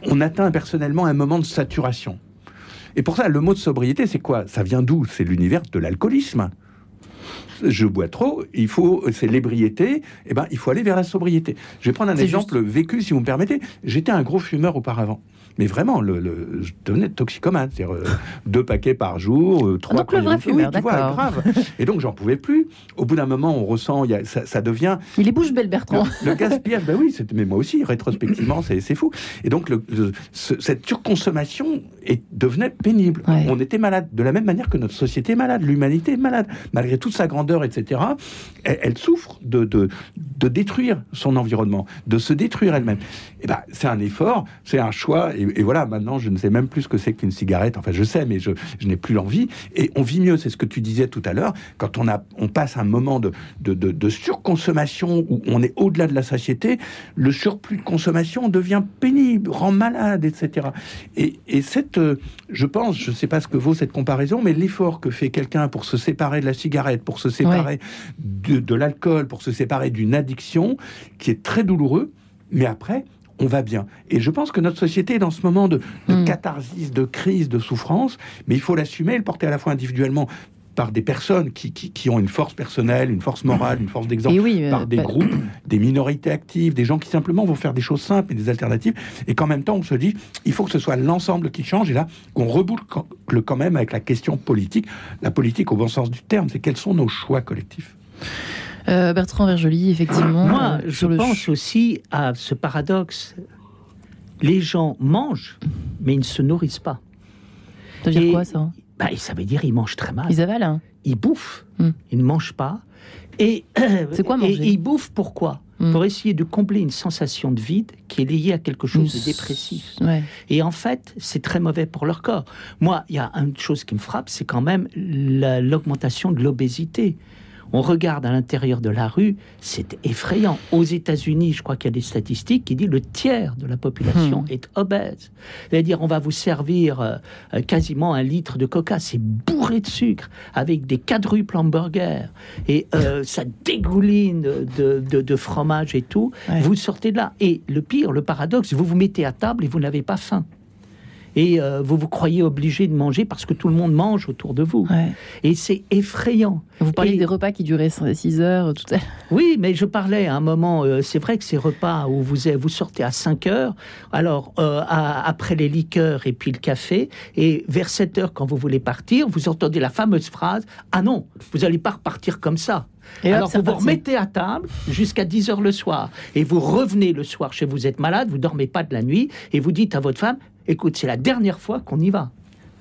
on atteint personnellement un moment de saturation. Et pour ça, le mot de sobriété, c'est quoi? Ça vient d'où? C'est l'univers de l'alcoolisme. Je bois trop, il faut, c'est l'ébriété, et ben, il faut aller vers la sobriété. Je vais prendre un exemple vécu, si vous me permettez. J'étais un gros fumeur auparavant. Mais vraiment, le, le- je devenais toxicomane. C'est-à-dire euh, deux paquets par jour, euh, trois donc le vrai fumeur, oui, tu vois, grave. Et donc, j'en pouvais plus. Au bout d'un moment, on ressent, il y a- ça, ça devient Il est bouche belle, Bertrand. le, le gaspillage, ben oui, mais moi aussi, rétrospectivement, c'est c'est fou. Et donc, le- le- ce- cette surconsommation est, devenait pénible. Ouais. On était malade, de la même manière que notre société est malade, l'humanité est malade. Malgré toute sa grandeur, etc., elle, elle souffre de, de, de détruire son environnement, de se détruire elle-même. Et ben, c'est un effort, c'est un choix Et, voilà, maintenant, je ne sais même plus ce que c'est qu'une cigarette. Enfin, je sais, mais je, n'ai plus l'envie. Et on vit mieux, c'est ce que tu disais tout à l'heure, quand on, a, on passe un moment de, de, surconsommation où on est au-delà de la satiété, le surplus de consommation devient pénible, rend malade, etc. Et, et cette, euh, je pense, je ne sais pas ce que vaut cette comparaison, mais l'effort que fait quelqu'un pour se séparer de la cigarette, pour se séparer de, de l'alcool, pour se séparer d'une addiction, qui est très douloureux, mais après, on va bien. Et je pense que notre société est dans ce moment de, hmm. catharsis, de crise, de souffrance, mais il faut l'assumer et le porter à la fois individuellement par des personnes qui, qui, ont une force personnelle, une force morale, une force d'exemple, euh, par des groupes, des minorités actives, des gens qui simplement vont faire des choses simples et des alternatives, et qu'en même temps on se dit, il faut que ce soit l'ensemble qui change, et là qu'on reboucle quand même avec la question politique, la politique au bon sens du terme, c'est quels sont nos choix collectifs? Euh, Bertrand Vergely, effectivement. Moi, euh, je pense aussi à ce paradoxe. Les gens mangent, mais ils ne se nourrissent pas. Ça veut dire quoi, ça bah, Ça veut dire qu'ils mangent très mal. Ils avalent hein. Ils bouffent, hmm. ils ne mangent pas. Et, C'est quoi manger et, ils bouffent pourquoi hmm. Pour essayer de combler une sensation de vide qui est liée à quelque chose de dépressif. Et en fait, c'est très mauvais pour leur corps. Moi, il y a une chose qui me frappe, c'est quand même l'augmentation de l'obésité on regarde à l'intérieur de la rue, c'est effrayant. Aux États-Unis, je crois qu'il y a des statistiques qui disent le tiers de la population hmm. est obèse. C'est-à-dire, on va vous servir euh, quasiment un litre de coca, c'est bourré de sucre, avec des quadruples hamburgers, et euh, ça dégouline de, fromage et tout. Vous sortez de là. Et le pire, le paradoxe, vous vous mettez à table et vous n'avez pas faim et euh, vous vous croyez obligé de manger parce que tout le monde mange autour de vous. Et c'est effrayant. Vous parliez des repas qui duraient 6 heures tout à Oui, mais je parlais à un moment, euh, c'est vrai que ces repas où vous, vous sortez à 5 heures, alors euh, après les liqueurs et puis le café, et vers 7 heures quand vous voulez partir, vous entendez la fameuse phrase Ah non, vous n'allez pas repartir comme ça. Et Alors vous vous remettez à table jusqu'à 10 heures le soir et vous revenez le soir chez vous, vous êtes malade, vous dormez pas de la nuit et vous dites à votre femme écoute, c'est la dernière fois qu'on y va.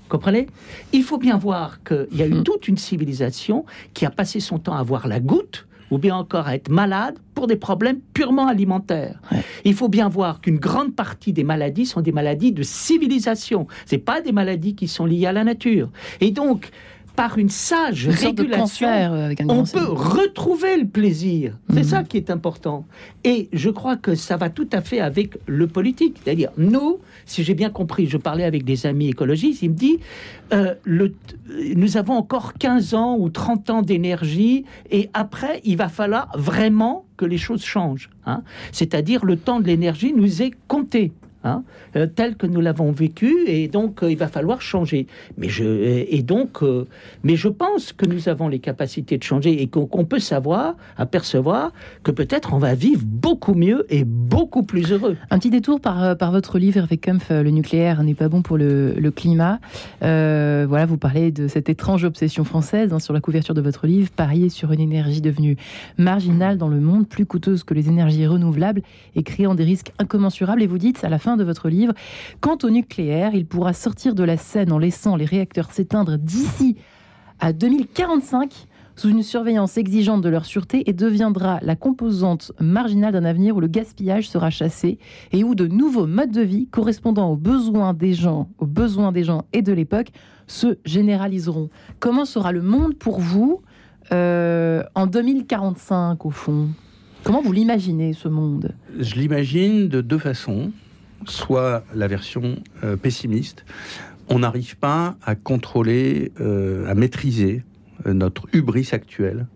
Comprenez? Il faut bien voir qu'il y a eu hmm. toute une civilisation qui a passé son temps à voir la goutte ou bien encore à être malade pour des problèmes purement alimentaires. Il faut bien voir qu'une grande partie des maladies sont des maladies de civilisation. C'est pas des maladies qui sont liées à la nature. Et donc, par une sage régulation, euh, on peut retrouver le plaisir. C'est mhm. ça qui est important. Et je crois que ça va tout à fait avec le politique. C'est-à-dire, nous, si j'ai bien compris, je parlais avec des amis écologistes, ils me disent, euh, nous avons encore 15 ans ou 30 ans d'énergie, et après, il va falloir vraiment que les choses changent. Hein. C'est-à-dire, le temps de l'énergie nous est compté. Hein, euh, tel que nous l'avons vécu, et donc euh, il va falloir changer. Mais je, et donc, euh, mais je pense que nous avons les capacités de changer et qu'on peut savoir, apercevoir que peut-être on va vivre beaucoup mieux et beaucoup plus heureux. Un petit détour par, par votre livre avec Kempf, le nucléaire n'est pas bon pour le, climat. voilà, vous parlez de cette étrange obsession française hein, sur la couverture de votre livre, parier sur une énergie devenue marginale dans le monde, plus coûteuse que les énergies renouvelables et créant des risques incommensurables. Et vous dites à la fin de votre livre. Quant au nucléaire, il pourra sortir de la scène en laissant les réacteurs s'éteindre d'ici à 2045 sous une surveillance exigeante de leur sûreté et deviendra la composante marginale d'un avenir où le gaspillage sera chassé et où de nouveaux modes de vie correspondant aux besoins des gens, aux besoins des gens et de l'époque se généraliseront. Comment sera le monde pour vous euh, en 2045 au fond? Comment vous l'imaginez ce monde? Je l'imagine de deux façons soit la version euh, pessimiste. On n'arrive pas à contrôler, euh, à maîtriser euh, notre hubris actuel.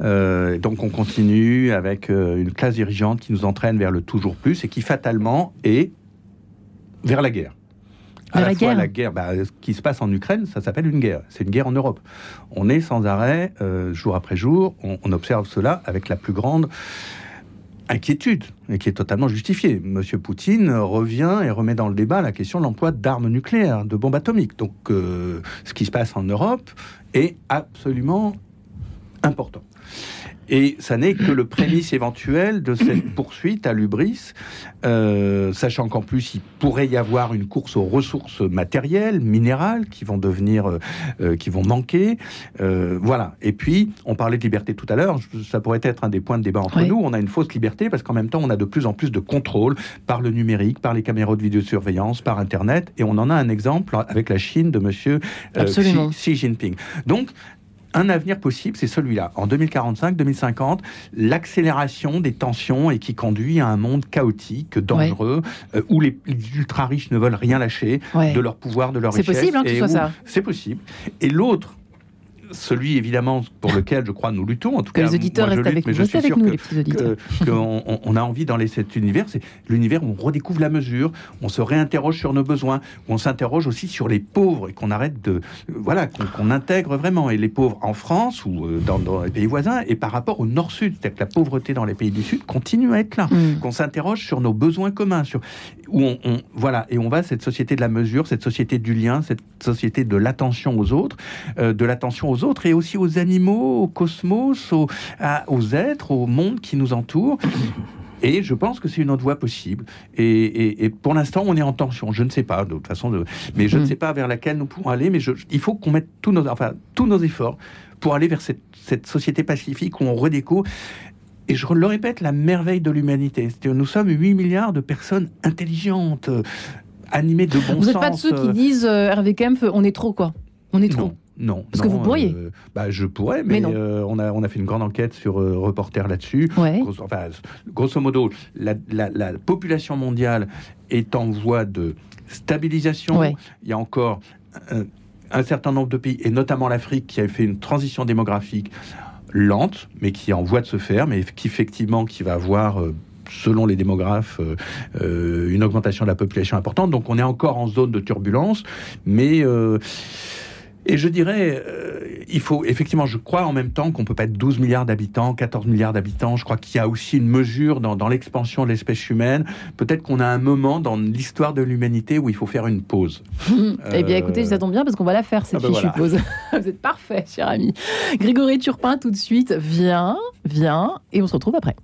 donc on continue avec une classe dirigeante qui nous entraîne vers le toujours plus et qui fatalement est vers la guerre. À la, guerre. la guerre, bah, ce qui se passe en Ukraine, ça s'appelle une guerre. C'est une guerre en Europe. On est sans arrêt, jour après jour, on, observe cela avec la plus grande inquiétude, et qui est totalement justifiée. Monsieur Poutine revient et remet dans le débat la question de l'emploi d'armes nucléaires, de bombes atomiques. Donc, euh, ce qui se passe en Europe est absolument important. Et ça n'est que le prémisse éventuel de cette poursuite à l'ubris, euh, sachant qu'en plus il pourrait y avoir une course aux ressources matérielles, minérales, qui vont devenir, euh, euh, qui vont manquer. Euh, voilà. Et puis, on parlait de liberté tout à l'heure. Ça pourrait être un des points de débat entre Oui. nous. On a une fausse liberté parce qu'en même temps, on a de plus en plus de contrôle par le numérique, par les caméras de vidéosurveillance, par Internet. Et on en a un exemple avec la Chine de Monsieur euh. Xi, Xi Jinping. Donc, un avenir possible, c'est celui-là. En 2045-2050, l'accélération des tensions et qui conduit à un monde chaotique, dangereux, euh, où les, les ultra-riches ne veulent rien lâcher Ouais. de leur pouvoir, de leur C'est richesse. possible, hein, que ce et ça. C'est possible. Et l'autre, celui évidemment pour lequel je crois nous luttons, en tout Que cas, les auditeurs moi, restent lutte, avec mais nous. je suis avec sûr nous, que- les petits auditeurs. qu'on- on, on a envie dans les, cet univers, c'est l'univers où on redécouvre la mesure, on se réinterroge sur nos besoins, où on s'interroge aussi sur les pauvres et qu'on arrête de, euh, voilà, qu'on intègre vraiment et les pauvres en France ou euh, dans, dans les pays voisins et par rapport au Nord-Sud, c'est-à-dire que la pauvreté dans les pays du Sud continue à être là, Mm. qu'on s'interroge sur nos besoins communs, sur où on, on- voilà et on va cette société de la mesure, cette société du lien, cette société de l'attention aux autres, euh, de l'attention aux autres et aussi aux animaux, au cosmos, aux, à- aux êtres, au monde qui nous entoure. Et je pense que c'est une autre voie possible. Et, et- et pour l'instant, on est en tension. Je ne sais pas, de toute façon, de- mais je ne Mm. sais pas vers laquelle nous pourrons aller. Mais je- il faut qu'on mette tous nos, enfin, tous nos efforts pour aller vers cette, cette société pacifique où on redécouvre. Et je le répète, la merveille de l'humanité. Nous sommes 8 milliards de personnes intelligentes, euh, animées de bon Vous n'êtes sens. pas de ceux qui euh, disent euh, Hervé Kempf, on est trop quoi On est trop. non, non. Parce que vous pourriez. euh, bah, je pourrais, Mais mais, non. euh, on, a, on a fait une grande enquête sur euh, Reporter là-dessus. Ouais. Grosso, enfin, grosso modo, la, la- la population mondiale est en voie de stabilisation. Ouais. Il y a encore un, un certain nombre de pays, et notamment l'Afrique, qui a fait une transition démographique lente, mais qui est en voie de se faire, mais qui effectivement qui va avoir euh, selon les démographes, euh, euh, une augmentation de la population importante. Donc on est encore en zone de turbulence, mais euh, et je dirais, euh, il faut effectivement, je crois en même temps qu'on peut pas être 12 milliards d'habitants, 14 milliards d'habitants. Je crois qu'il y a aussi une mesure dans, dans l'expansion de l'espèce humaine. Peut-être qu'on a un moment dans l'histoire de l'humanité où il faut faire une pause. Eh bien, écoutez, ça tombe bien parce qu'on va la faire, cette ah ben fichue voilà. pause. Vous êtes parfait, cher ami. Grégory Turpin, tout de suite, viens, viens, et on se retrouve après.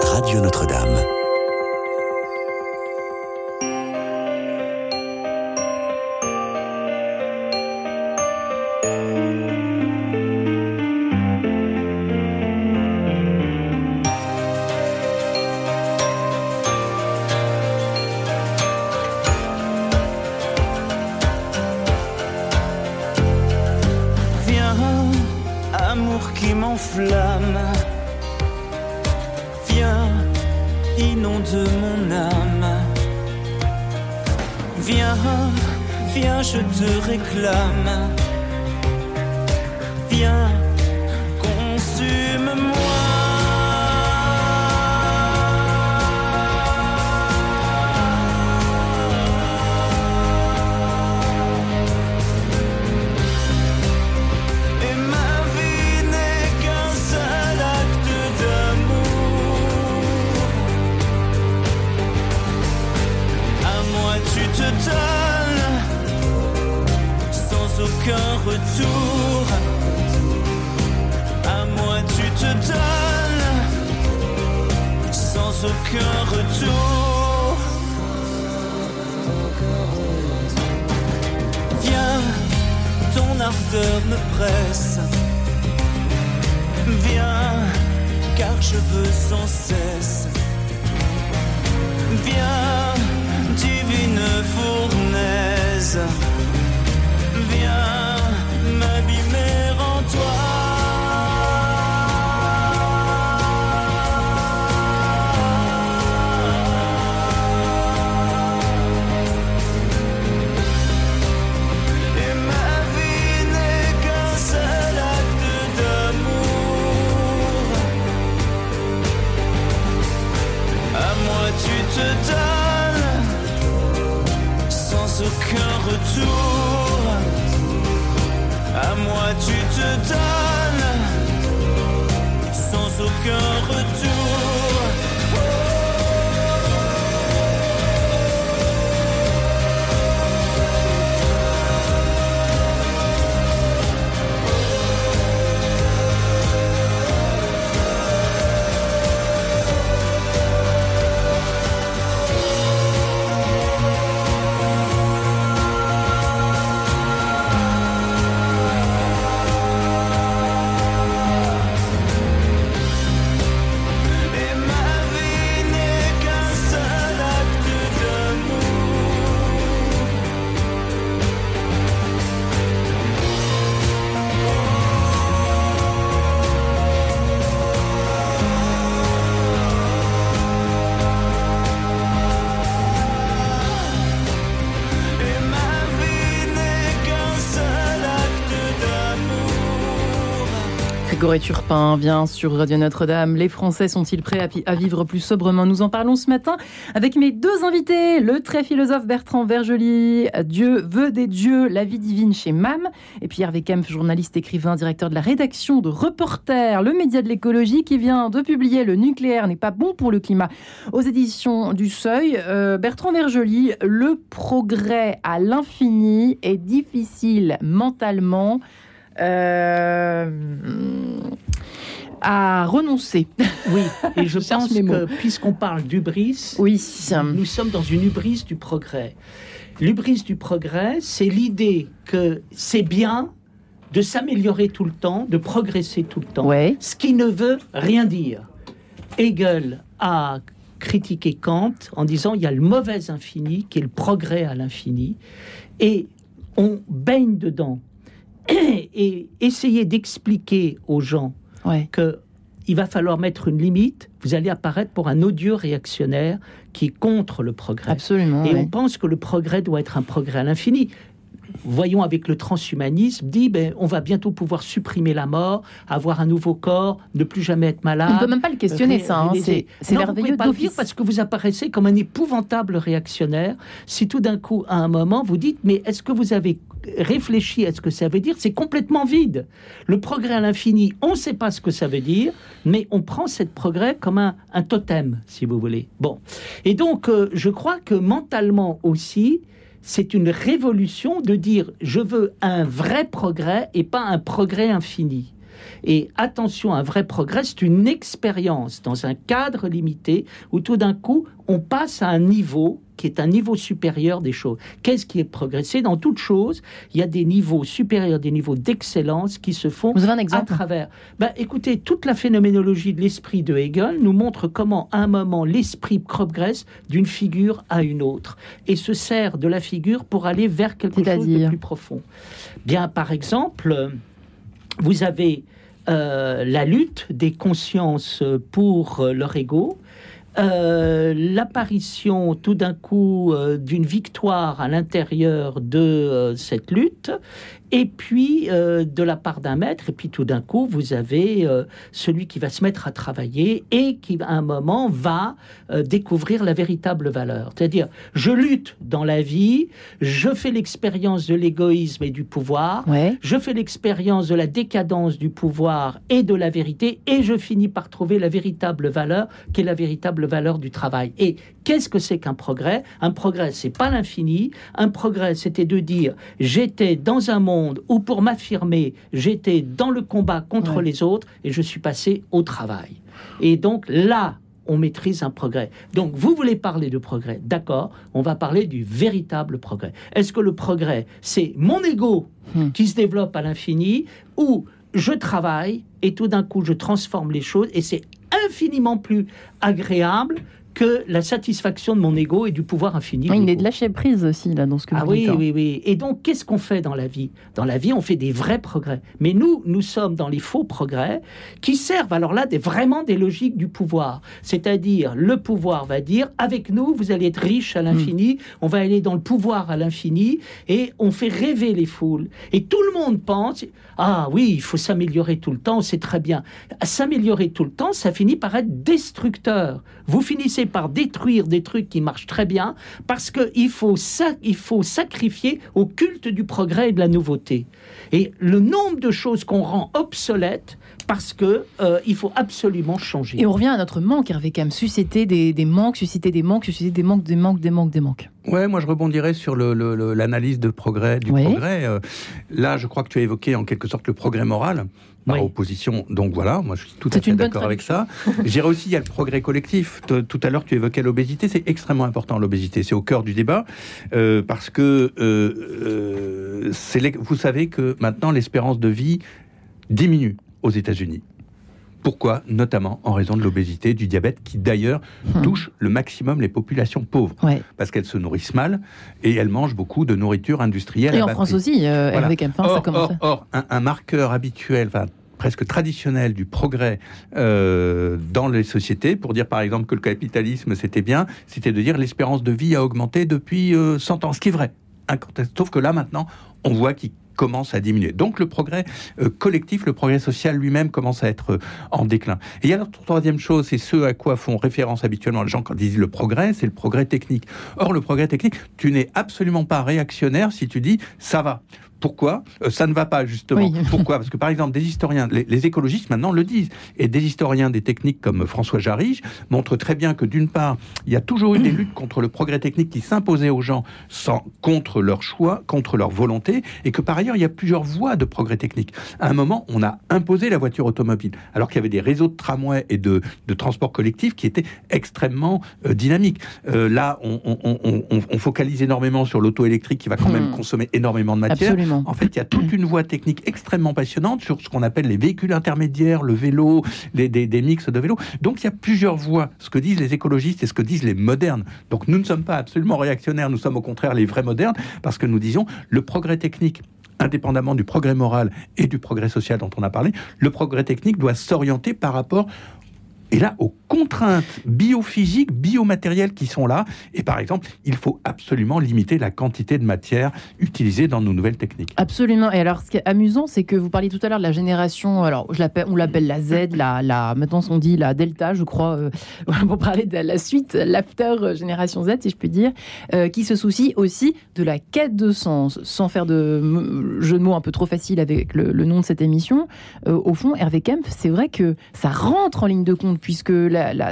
Radio Notre-Dame. Aucun retour. Viens ton ardeur me presse. Viens, car je veux sans cesse. Viens, divine fournaise. Viens, sans Grégory Turpin vient sur Radio Notre-Dame. Les Français sont-ils prêts à, vivre plus sobrement? Nous en parlons ce matin avec mes deux invités. Le très philosophe Bertrand Vergely, Dieu veut des dieux, la vie divine chez MAM. Et puis Hervé journaliste, écrivain, directeur de la rédaction de Reporter, le média de l'écologie, qui vient de publier Le nucléaire n'est pas bon pour le climat aux éditions du Seuil. Euh, Bertrand Vergely, le progrès à l'infini est difficile mentalement à renoncer. Oui, et je, pense que puisqu'on parle d'ubris, oui. nous sommes dans une hubris du progrès. L'ubris du progrès, c'est l'idée que c'est bien de s'améliorer tout le temps, de progresser tout le temps, ouais. ce qui ne veut rien dire. Hegel a critiqué Kant en disant il y a le mauvais infini qui est le progrès à l'infini, et on baigne dedans et essayer d'expliquer aux gens que il va falloir mettre une limite, vous allez apparaître pour un odieux réactionnaire qui est contre le progrès. Absolument. Et on pense que le progrès doit être un progrès à l'infini voyons avec le transhumanisme, dit ben, on va bientôt pouvoir supprimer la mort, avoir un nouveau corps, ne plus jamais être malade. On ne peut même pas le questionner, ça. Hein, c'est merveilleux. Vous pas parce que vous apparaissez comme un épouvantable réactionnaire. Si tout d'un coup, à un moment, vous dites mais est-ce que vous avez réfléchi à ce que ça veut dire C'est complètement vide. Le progrès à l'infini, on ne sait pas ce que ça veut dire, mais on prend cette progrès comme un, totem, si vous voulez. Bon. Et donc, euh, je crois que mentalement aussi, c'est une révolution de dire je veux un vrai progrès et pas un progrès infini. Et attention, un vrai progrès, c'est une expérience dans un cadre limité où tout d'un coup, on passe à un niveau qui est un niveau supérieur des choses. Qu'est-ce qui est progressé Dans toute chose, il y a des niveaux supérieurs, des niveaux d'excellence qui se font Vous avez un exemple? à travers. Ben, écoutez, toute la phénoménologie de l'esprit de Hegel nous montre comment, à un moment, l'esprit progresse d'une figure à une autre et se sert de la figure pour aller vers quelque chose de plus profond. Bien, par exemple, vous avez euh, la lutte des consciences pour leur ego, euh, l'apparition tout d'un coup euh, d'une victoire à l'intérieur de cette lutte et puis euh, de la part d'un maître, et puis tout d'un coup, vous avez euh, celui qui va se mettre à travailler et qui, à un moment, va euh, découvrir la véritable valeur. C'est-à-dire, je lutte dans la vie, je fais l'expérience de l'égoïsme et du pouvoir, je fais l'expérience de la décadence du pouvoir et de la vérité, et je finis par trouver la véritable valeur, qui est la véritable valeur du travail. Et qu'est-ce que c'est qu'un progrès? Un progrès, c'est pas l'infini. Un progrès, c'était de dire, j'étais dans un monde où pour m'affirmer, j'étais dans le combat contre les autres et je suis passé au travail. Et donc là, on maîtrise un progrès. Donc vous voulez parler de progrès, d'accord, on va parler du véritable progrès. Est-ce que le progrès, c'est mon ego hmm. qui se développe à l'infini ou je travaille et tout d'un coup je transforme les choses et c'est infiniment plus agréable que la satisfaction de mon ego et du pouvoir infini. il est de lâcher prise aussi, là, dans ce que ah vous oui, dites. Ah oui, oui. Et donc, qu'est-ce qu'on fait dans la vie? Dans la vie, on fait des vrais progrès. Mais nous, nous sommes dans les faux progrès qui servent, alors là, des, vraiment des logiques du pouvoir. C'est-à-dire, le pouvoir va dire, avec nous, vous allez être riche à l'infini, hmm. on va aller dans le pouvoir à l'infini, et on fait rêver les foules. Et tout le monde pense, ah oui, il faut s'améliorer tout le temps, c'est très bien. S'améliorer tout le temps, ça finit par être destructeur. Vous finissez par détruire des trucs qui marchent très bien parce qu'il faut, il faut sacrifier au culte du progrès et de la nouveauté. Et le nombre de choses qu'on rend obsolètes parce que euh, il faut absolument changer. Et on revient à notre manque, Hervé Cam, susciter des, des, manques, susciter des manques, susciter des manques, des manques, des manques, des manques. Ouais, moi je rebondirais sur l'analyse de progrès, du progrès. Euh, là, je crois que tu as évoqué en quelque sorte le progrès moral par opposition. Donc voilà, moi je suis tout à fait d'accord avec ça. J'irais aussi, il y a le progrès collectif. Tout à l'heure, tu évoquais l'obésité. C'est extrêmement important, l'obésité. C'est au cœur du débat. Euh, parce que euh, vous savez que maintenant, l'espérance de vie diminue aux États-Unis. Pourquoi? Notamment en raison de l'obésité, du diabète, qui d'ailleurs hmm. touche le maximum les populations pauvres. Parce qu'elles se nourrissent mal et elles mangent beaucoup de nourriture industrielle. Et en France aussi, euh, avec un or, ça commence. Or, un, marqueur habituel, enfin, presque traditionnel du progrès euh, dans les sociétés, pour dire par exemple que le capitalisme c'était bien, c'était de dire l'espérance de vie a augmenté depuis 100 euh, ans, ce qui est vrai. Sauf que là maintenant, on voit qu'il commence à diminuer. Donc le progrès euh, collectif, le progrès social lui-même commence à être euh, en déclin. Et il y a la troisième chose, c'est ce à quoi font référence habituellement les gens quand ils disent le progrès, c'est le progrès technique. Or, le progrès technique, tu n'es absolument pas réactionnaire si tu dis ça va. Pourquoi euh, Ça ne va pas, justement. Oui. Pourquoi? Parce que, par exemple, des historiens, les, les écologistes maintenant le disent, et des historiens des techniques comme François Jarige montrent très bien que, d'une part, il y a toujours eu des luttes contre le progrès technique qui s'imposaient aux gens sans, contre leur choix, contre leur volonté, et que, par ailleurs, il y a plusieurs voies de progrès technique. À un moment, on a imposé la voiture automobile, alors qu'il y avait des réseaux de tramways et de, de transport collectif qui étaient extrêmement euh, dynamiques. Euh, là, on, on- on- on- focalise énormément sur l'auto électrique qui va quand même Hmm. consommer énormément de matière. Absolument. En fait, il y a toute une voie technique extrêmement passionnante sur ce qu'on appelle les véhicules intermédiaires, le vélo, les, des, mix de vélos. Donc, il y a plusieurs voies. Ce que disent les écologistes et ce que disent les modernes. Donc, nous ne sommes pas absolument réactionnaires, nous sommes au contraire les vrais modernes, parce que nous disons le progrès technique indépendamment du progrès moral et du progrès social dont on a parlé, le progrès technique doit s'orienter par rapport et là, aux contraintes biophysiques, biomatérielles qui sont là. Et par exemple, il faut absolument limiter la quantité de matière utilisée dans nos nouvelles techniques. Absolument. Et alors, ce qui est amusant, c'est que vous parliez tout à l'heure de la génération. Alors, on l'appelle la Z, la, maintenant on dit la Delta, je crois, euh, pour parler de la suite, l'after euh, génération Z, si je puis dire, euh, qui se soucie aussi de la quête de sens, sans faire de jeu de mots un peu trop facile avec le, nom de cette émission. Au fond, Hervé Kempf, c'est vrai que ça rentre en ligne de compte puisque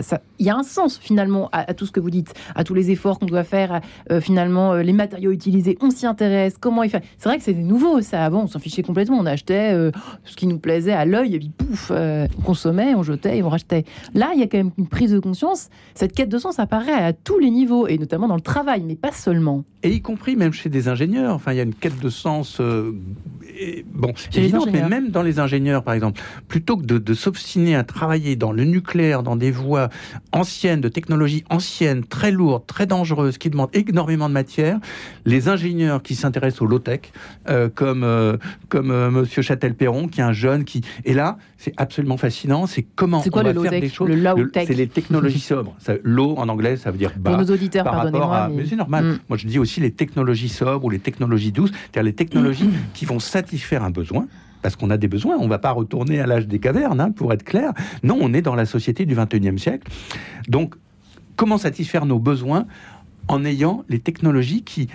ça- il y a un sens finalement à, à tout ce que vous dites, à tous les efforts qu'on doit faire, à, euh, finalement euh, les matériaux utilisés, on s'y intéresse, comment il fait. C'est vrai que c'est nouveau ça. Avant, on s'en fichait complètement, on achetait euh, ce qui nous plaisait à l'œil et puis pouf, on consommait, on jetait et on rachetait. Là, il y a quand même une prise de conscience. Cette quête de sens apparaît à tous les niveaux et notamment dans le travail, mais pas seulement. Et y compris même chez des ingénieurs. Enfin, il y a une quête de sens. et- bon, Chez évidente, mais même dans les ingénieurs, par exemple, plutôt que de, de s'obstiner à travailler dans le nucléaire, dans des voies anciennes, de technologies anciennes, très lourdes, très dangereuses, qui demandent énormément de matière, les ingénieurs qui s'intéressent au low-tech, euh, comme, euh, comme euh, Monsieur Châtel-Perron, qui est un jeune qui. Et là, c'est absolument fascinant. C'est comment quoi on le va faire des choses. Le C'est les technologies sobres. L'eau en anglais, ça veut dire bas Pour nos auditeurs, par rapport à. mais- Mais c'est normal. Mm. Moi, je dis aussi les technologies sobres ou les technologies douces, c'est-à-dire les technologies qui vont satisfaire un besoin. Parce qu'on a des besoins, on ne va pas retourner à l'âge des cavernes, hein, pour être clair. Non, on est dans la société du 21e siècle. Donc, comment satisfaire nos besoins en ayant les technologies qui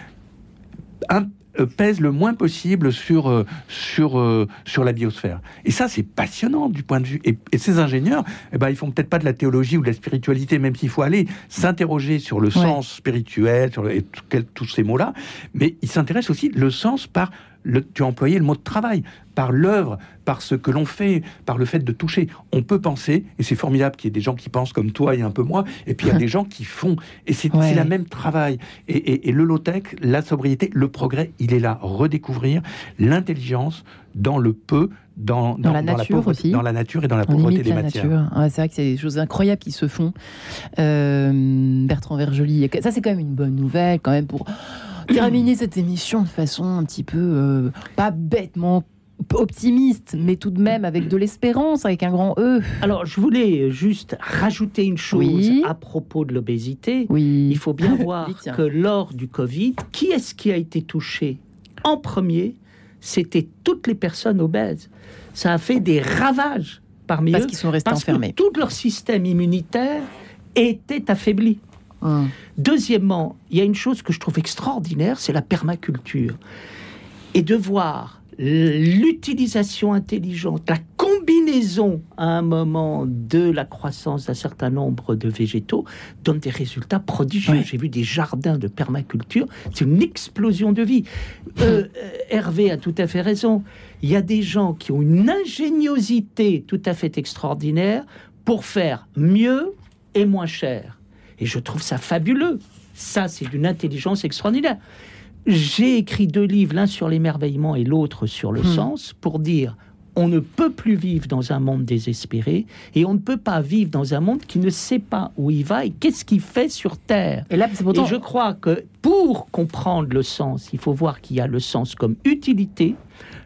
euh, pèsent le moins possible sur, euh, sur, euh, sur la biosphère? Et ça, c'est passionnant du point de vue. Et, et ces ingénieurs, eh ben, ils font peut-être pas de la théologie ou de la spiritualité, même s'il faut aller s'interroger sur le sens spirituel, sur le- et tout- quel- tous ces mots-là, mais ils s'intéressent aussi le sens par le, tu as employé le mot de travail, par l'œuvre, par ce que l'on fait, par le fait de toucher. On peut penser, et c'est formidable qu'il y ait des gens qui pensent comme toi et un peu moi, et puis il y a des gens qui font, et c'est Ouais. la même travail. Et, et- et le low-tech, la sobriété, le progrès, il est là. Redécouvrir l'intelligence dans le peu, dans, Dans la nature pauvreté- aussi. Dans la nature et dans la pauvreté des la matières. Ouais, c'est vrai que c'est des choses incroyables qui se font. Euh, Bertrand Vergely, ça c'est quand même une bonne nouvelle, quand même, pour terminer cette émission de façon un petit peu, euh, pas bêtement optimiste, mais tout de même avec de l'espérance, avec un grand E. Alors, je voulais juste rajouter une chose Oui. à propos de l'obésité. Oui. Il faut bien voir que lors du Covid, qui est-ce qui a été touché en premier? C'était toutes les personnes obèses. Ça a fait des ravages parmi Parce eux qu'ils sont restés parce enfermés. que tout leur système immunitaire était affaibli. Deuxièmement, il y a une chose que je trouve extraordinaire, c'est la permaculture. Et de voir l'utilisation intelligente, la combinaison à un moment de la croissance d'un certain nombre de végétaux donne des résultats prodigieux. J'ai vu des jardins de permaculture, c'est une explosion de vie. Euh, euh, Hervé a tout à fait raison. Il y a des gens qui ont une ingéniosité tout à fait extraordinaire pour faire mieux et moins cher. Et je trouve ça fabuleux. Ça, c'est d'une intelligence extraordinaire. J'ai écrit deux livres, l'un sur l'émerveillement et l'autre sur le Hmm. sens, pour dire on ne peut plus vivre dans un monde désespéré et on ne peut pas vivre dans un monde qui ne sait pas où il va et qu'est-ce qu'il fait sur Terre. Et là, c'est pourtant. Et je crois que pour comprendre le sens, il faut voir qu'il y a le sens comme utilité,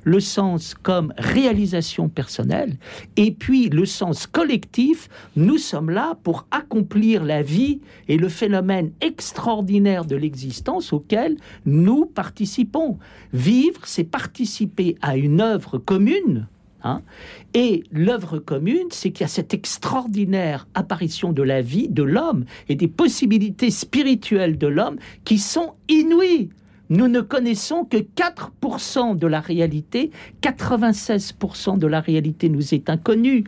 le sens comme réalisation personnelle, et puis le sens collectif, nous sommes là pour accomplir la vie et le phénomène extraordinaire de l'existence auquel nous participons. Vivre, c'est participer à une œuvre commune, Hein. et l'œuvre commune, c'est qu'il y a cette extraordinaire apparition de la vie de l'homme et des possibilités spirituelles de l'homme qui sont inouïes. Nous ne connaissons que 4% de la réalité, 96% de la réalité nous est inconnue,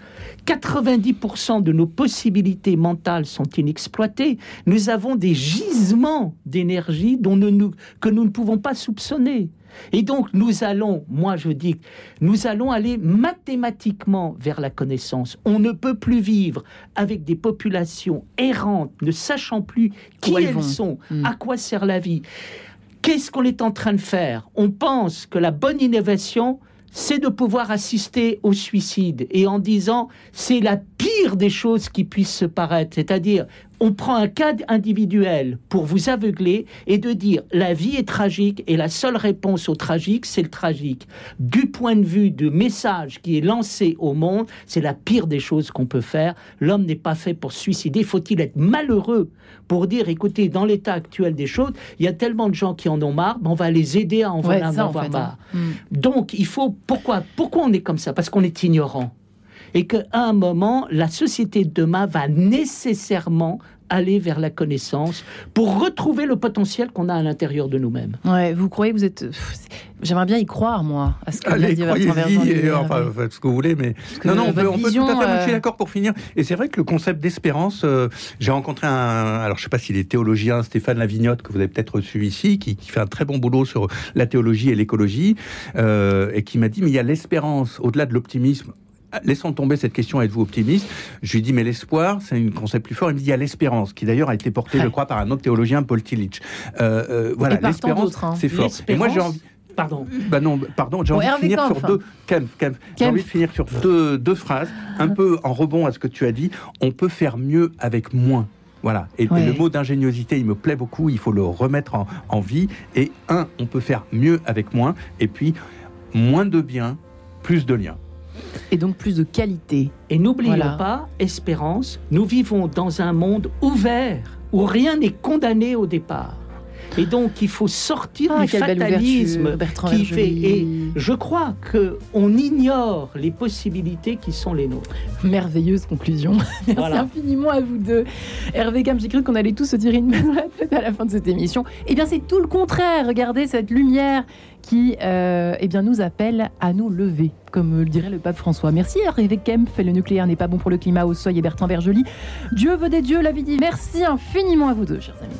90% de nos possibilités mentales sont inexploitées, nous avons des gisements d'énergie dont que nous ne pouvons pas soupçonner. Et donc nous allons, moi je dis, nous allons aller mathématiquement vers la connaissance. On ne peut plus vivre avec des populations errantes, ne sachant plus qui elles sont, hmm. à quoi sert la vie. Qu'est-ce qu'on est en train de faire? On pense que la bonne innovation, c'est de pouvoir assister au suicide et en disant c'est la pire des choses qui puissent se paraître, c'est-à-dire on prend un cas individuel pour vous aveugler et de dire la vie est tragique et la seule réponse au tragique, c'est le tragique. Du point de vue du message qui est lancé au monde, c'est la pire des choses qu'on peut faire. L'homme n'est pas fait pour suicider. Faut-il être malheureux pour dire, écoutez, dans l'état actuel des choses, il y a tellement de gens qui en ont marre, ben, on va les aider à en, avoir hein. marre. Hmm. Donc, il faut... Pourquoi, pourquoi on est comme ça? Parce qu'on est ignorant et qu'à un moment, la société de demain va nécessairement aller vers la connaissance pour retrouver le potentiel qu'on a à l'intérieur de nous-mêmes. Ouais, vous croyez, vous êtes. J'aimerais bien y croire, moi, à ce que Allez, dit croyez-y, enfin, faites ce que vous voulez, mais non, non, on peut, tout à fait. Je suis euh, d'accord pour finir. Et c'est vrai que le concept d'espérance, euh, j'ai rencontré un, alors je sais pas s'il est théologien, Stéphane Lavignotte, que vous avez peut-être reçu ici, qui, fait un très bon boulot sur la théologie et l'écologie, euh, et qui m'a dit, mais il y a l'espérance au-delà de l'optimisme laissons tomber cette question, êtes-vous optimiste? Je lui dis, mais l'espoir, c'est un concept plus fort. Il me dit, il y a l'espérance, qui d'ailleurs a été porté, je crois, par un autre théologien, Paul Tillich. Euh, euh, voilà, l'espérance, hein. c'est fort. Et moi, j'ai envie... Pardon. Bah non, pardon, j'ai envie de finir sur deux. J'ai envie de finir sur deux, deux phrases, un peu en rebond à ce que tu as dit. On peut faire mieux avec moins. Voilà. Et, le mot d'ingéniosité, il me plaît beaucoup. Il faut le remettre en, en, vie. Et un, on peut faire mieux avec moins. Et puis, moins de bien, plus de liens. Et donc plus de qualité. Et n'oublions pas, Espérance, nous vivons dans un monde ouvert où rien n'est condamné au départ. Et donc, il faut sortir ah, du fatalisme qui fait. Et je crois que on ignore les possibilités qui sont les nôtres. Merveilleuse conclusion. Merci infiniment à vous deux. Hervé Cam, j'ai cru qu'on allait tous se tirer une balle dans la tête à la fin de cette émission. Eh bien, c'est tout le contraire. Regardez cette lumière qui euh, eh bien, nous appelle à nous lever, comme le dirait le pape François. Merci Hervé Kempf, le nucléaire n'est pas bon pour le climat au seuil et Bertrand Vergely. Dieu veut des dieux, la vie dit. Merci infiniment à vous deux, chers amis.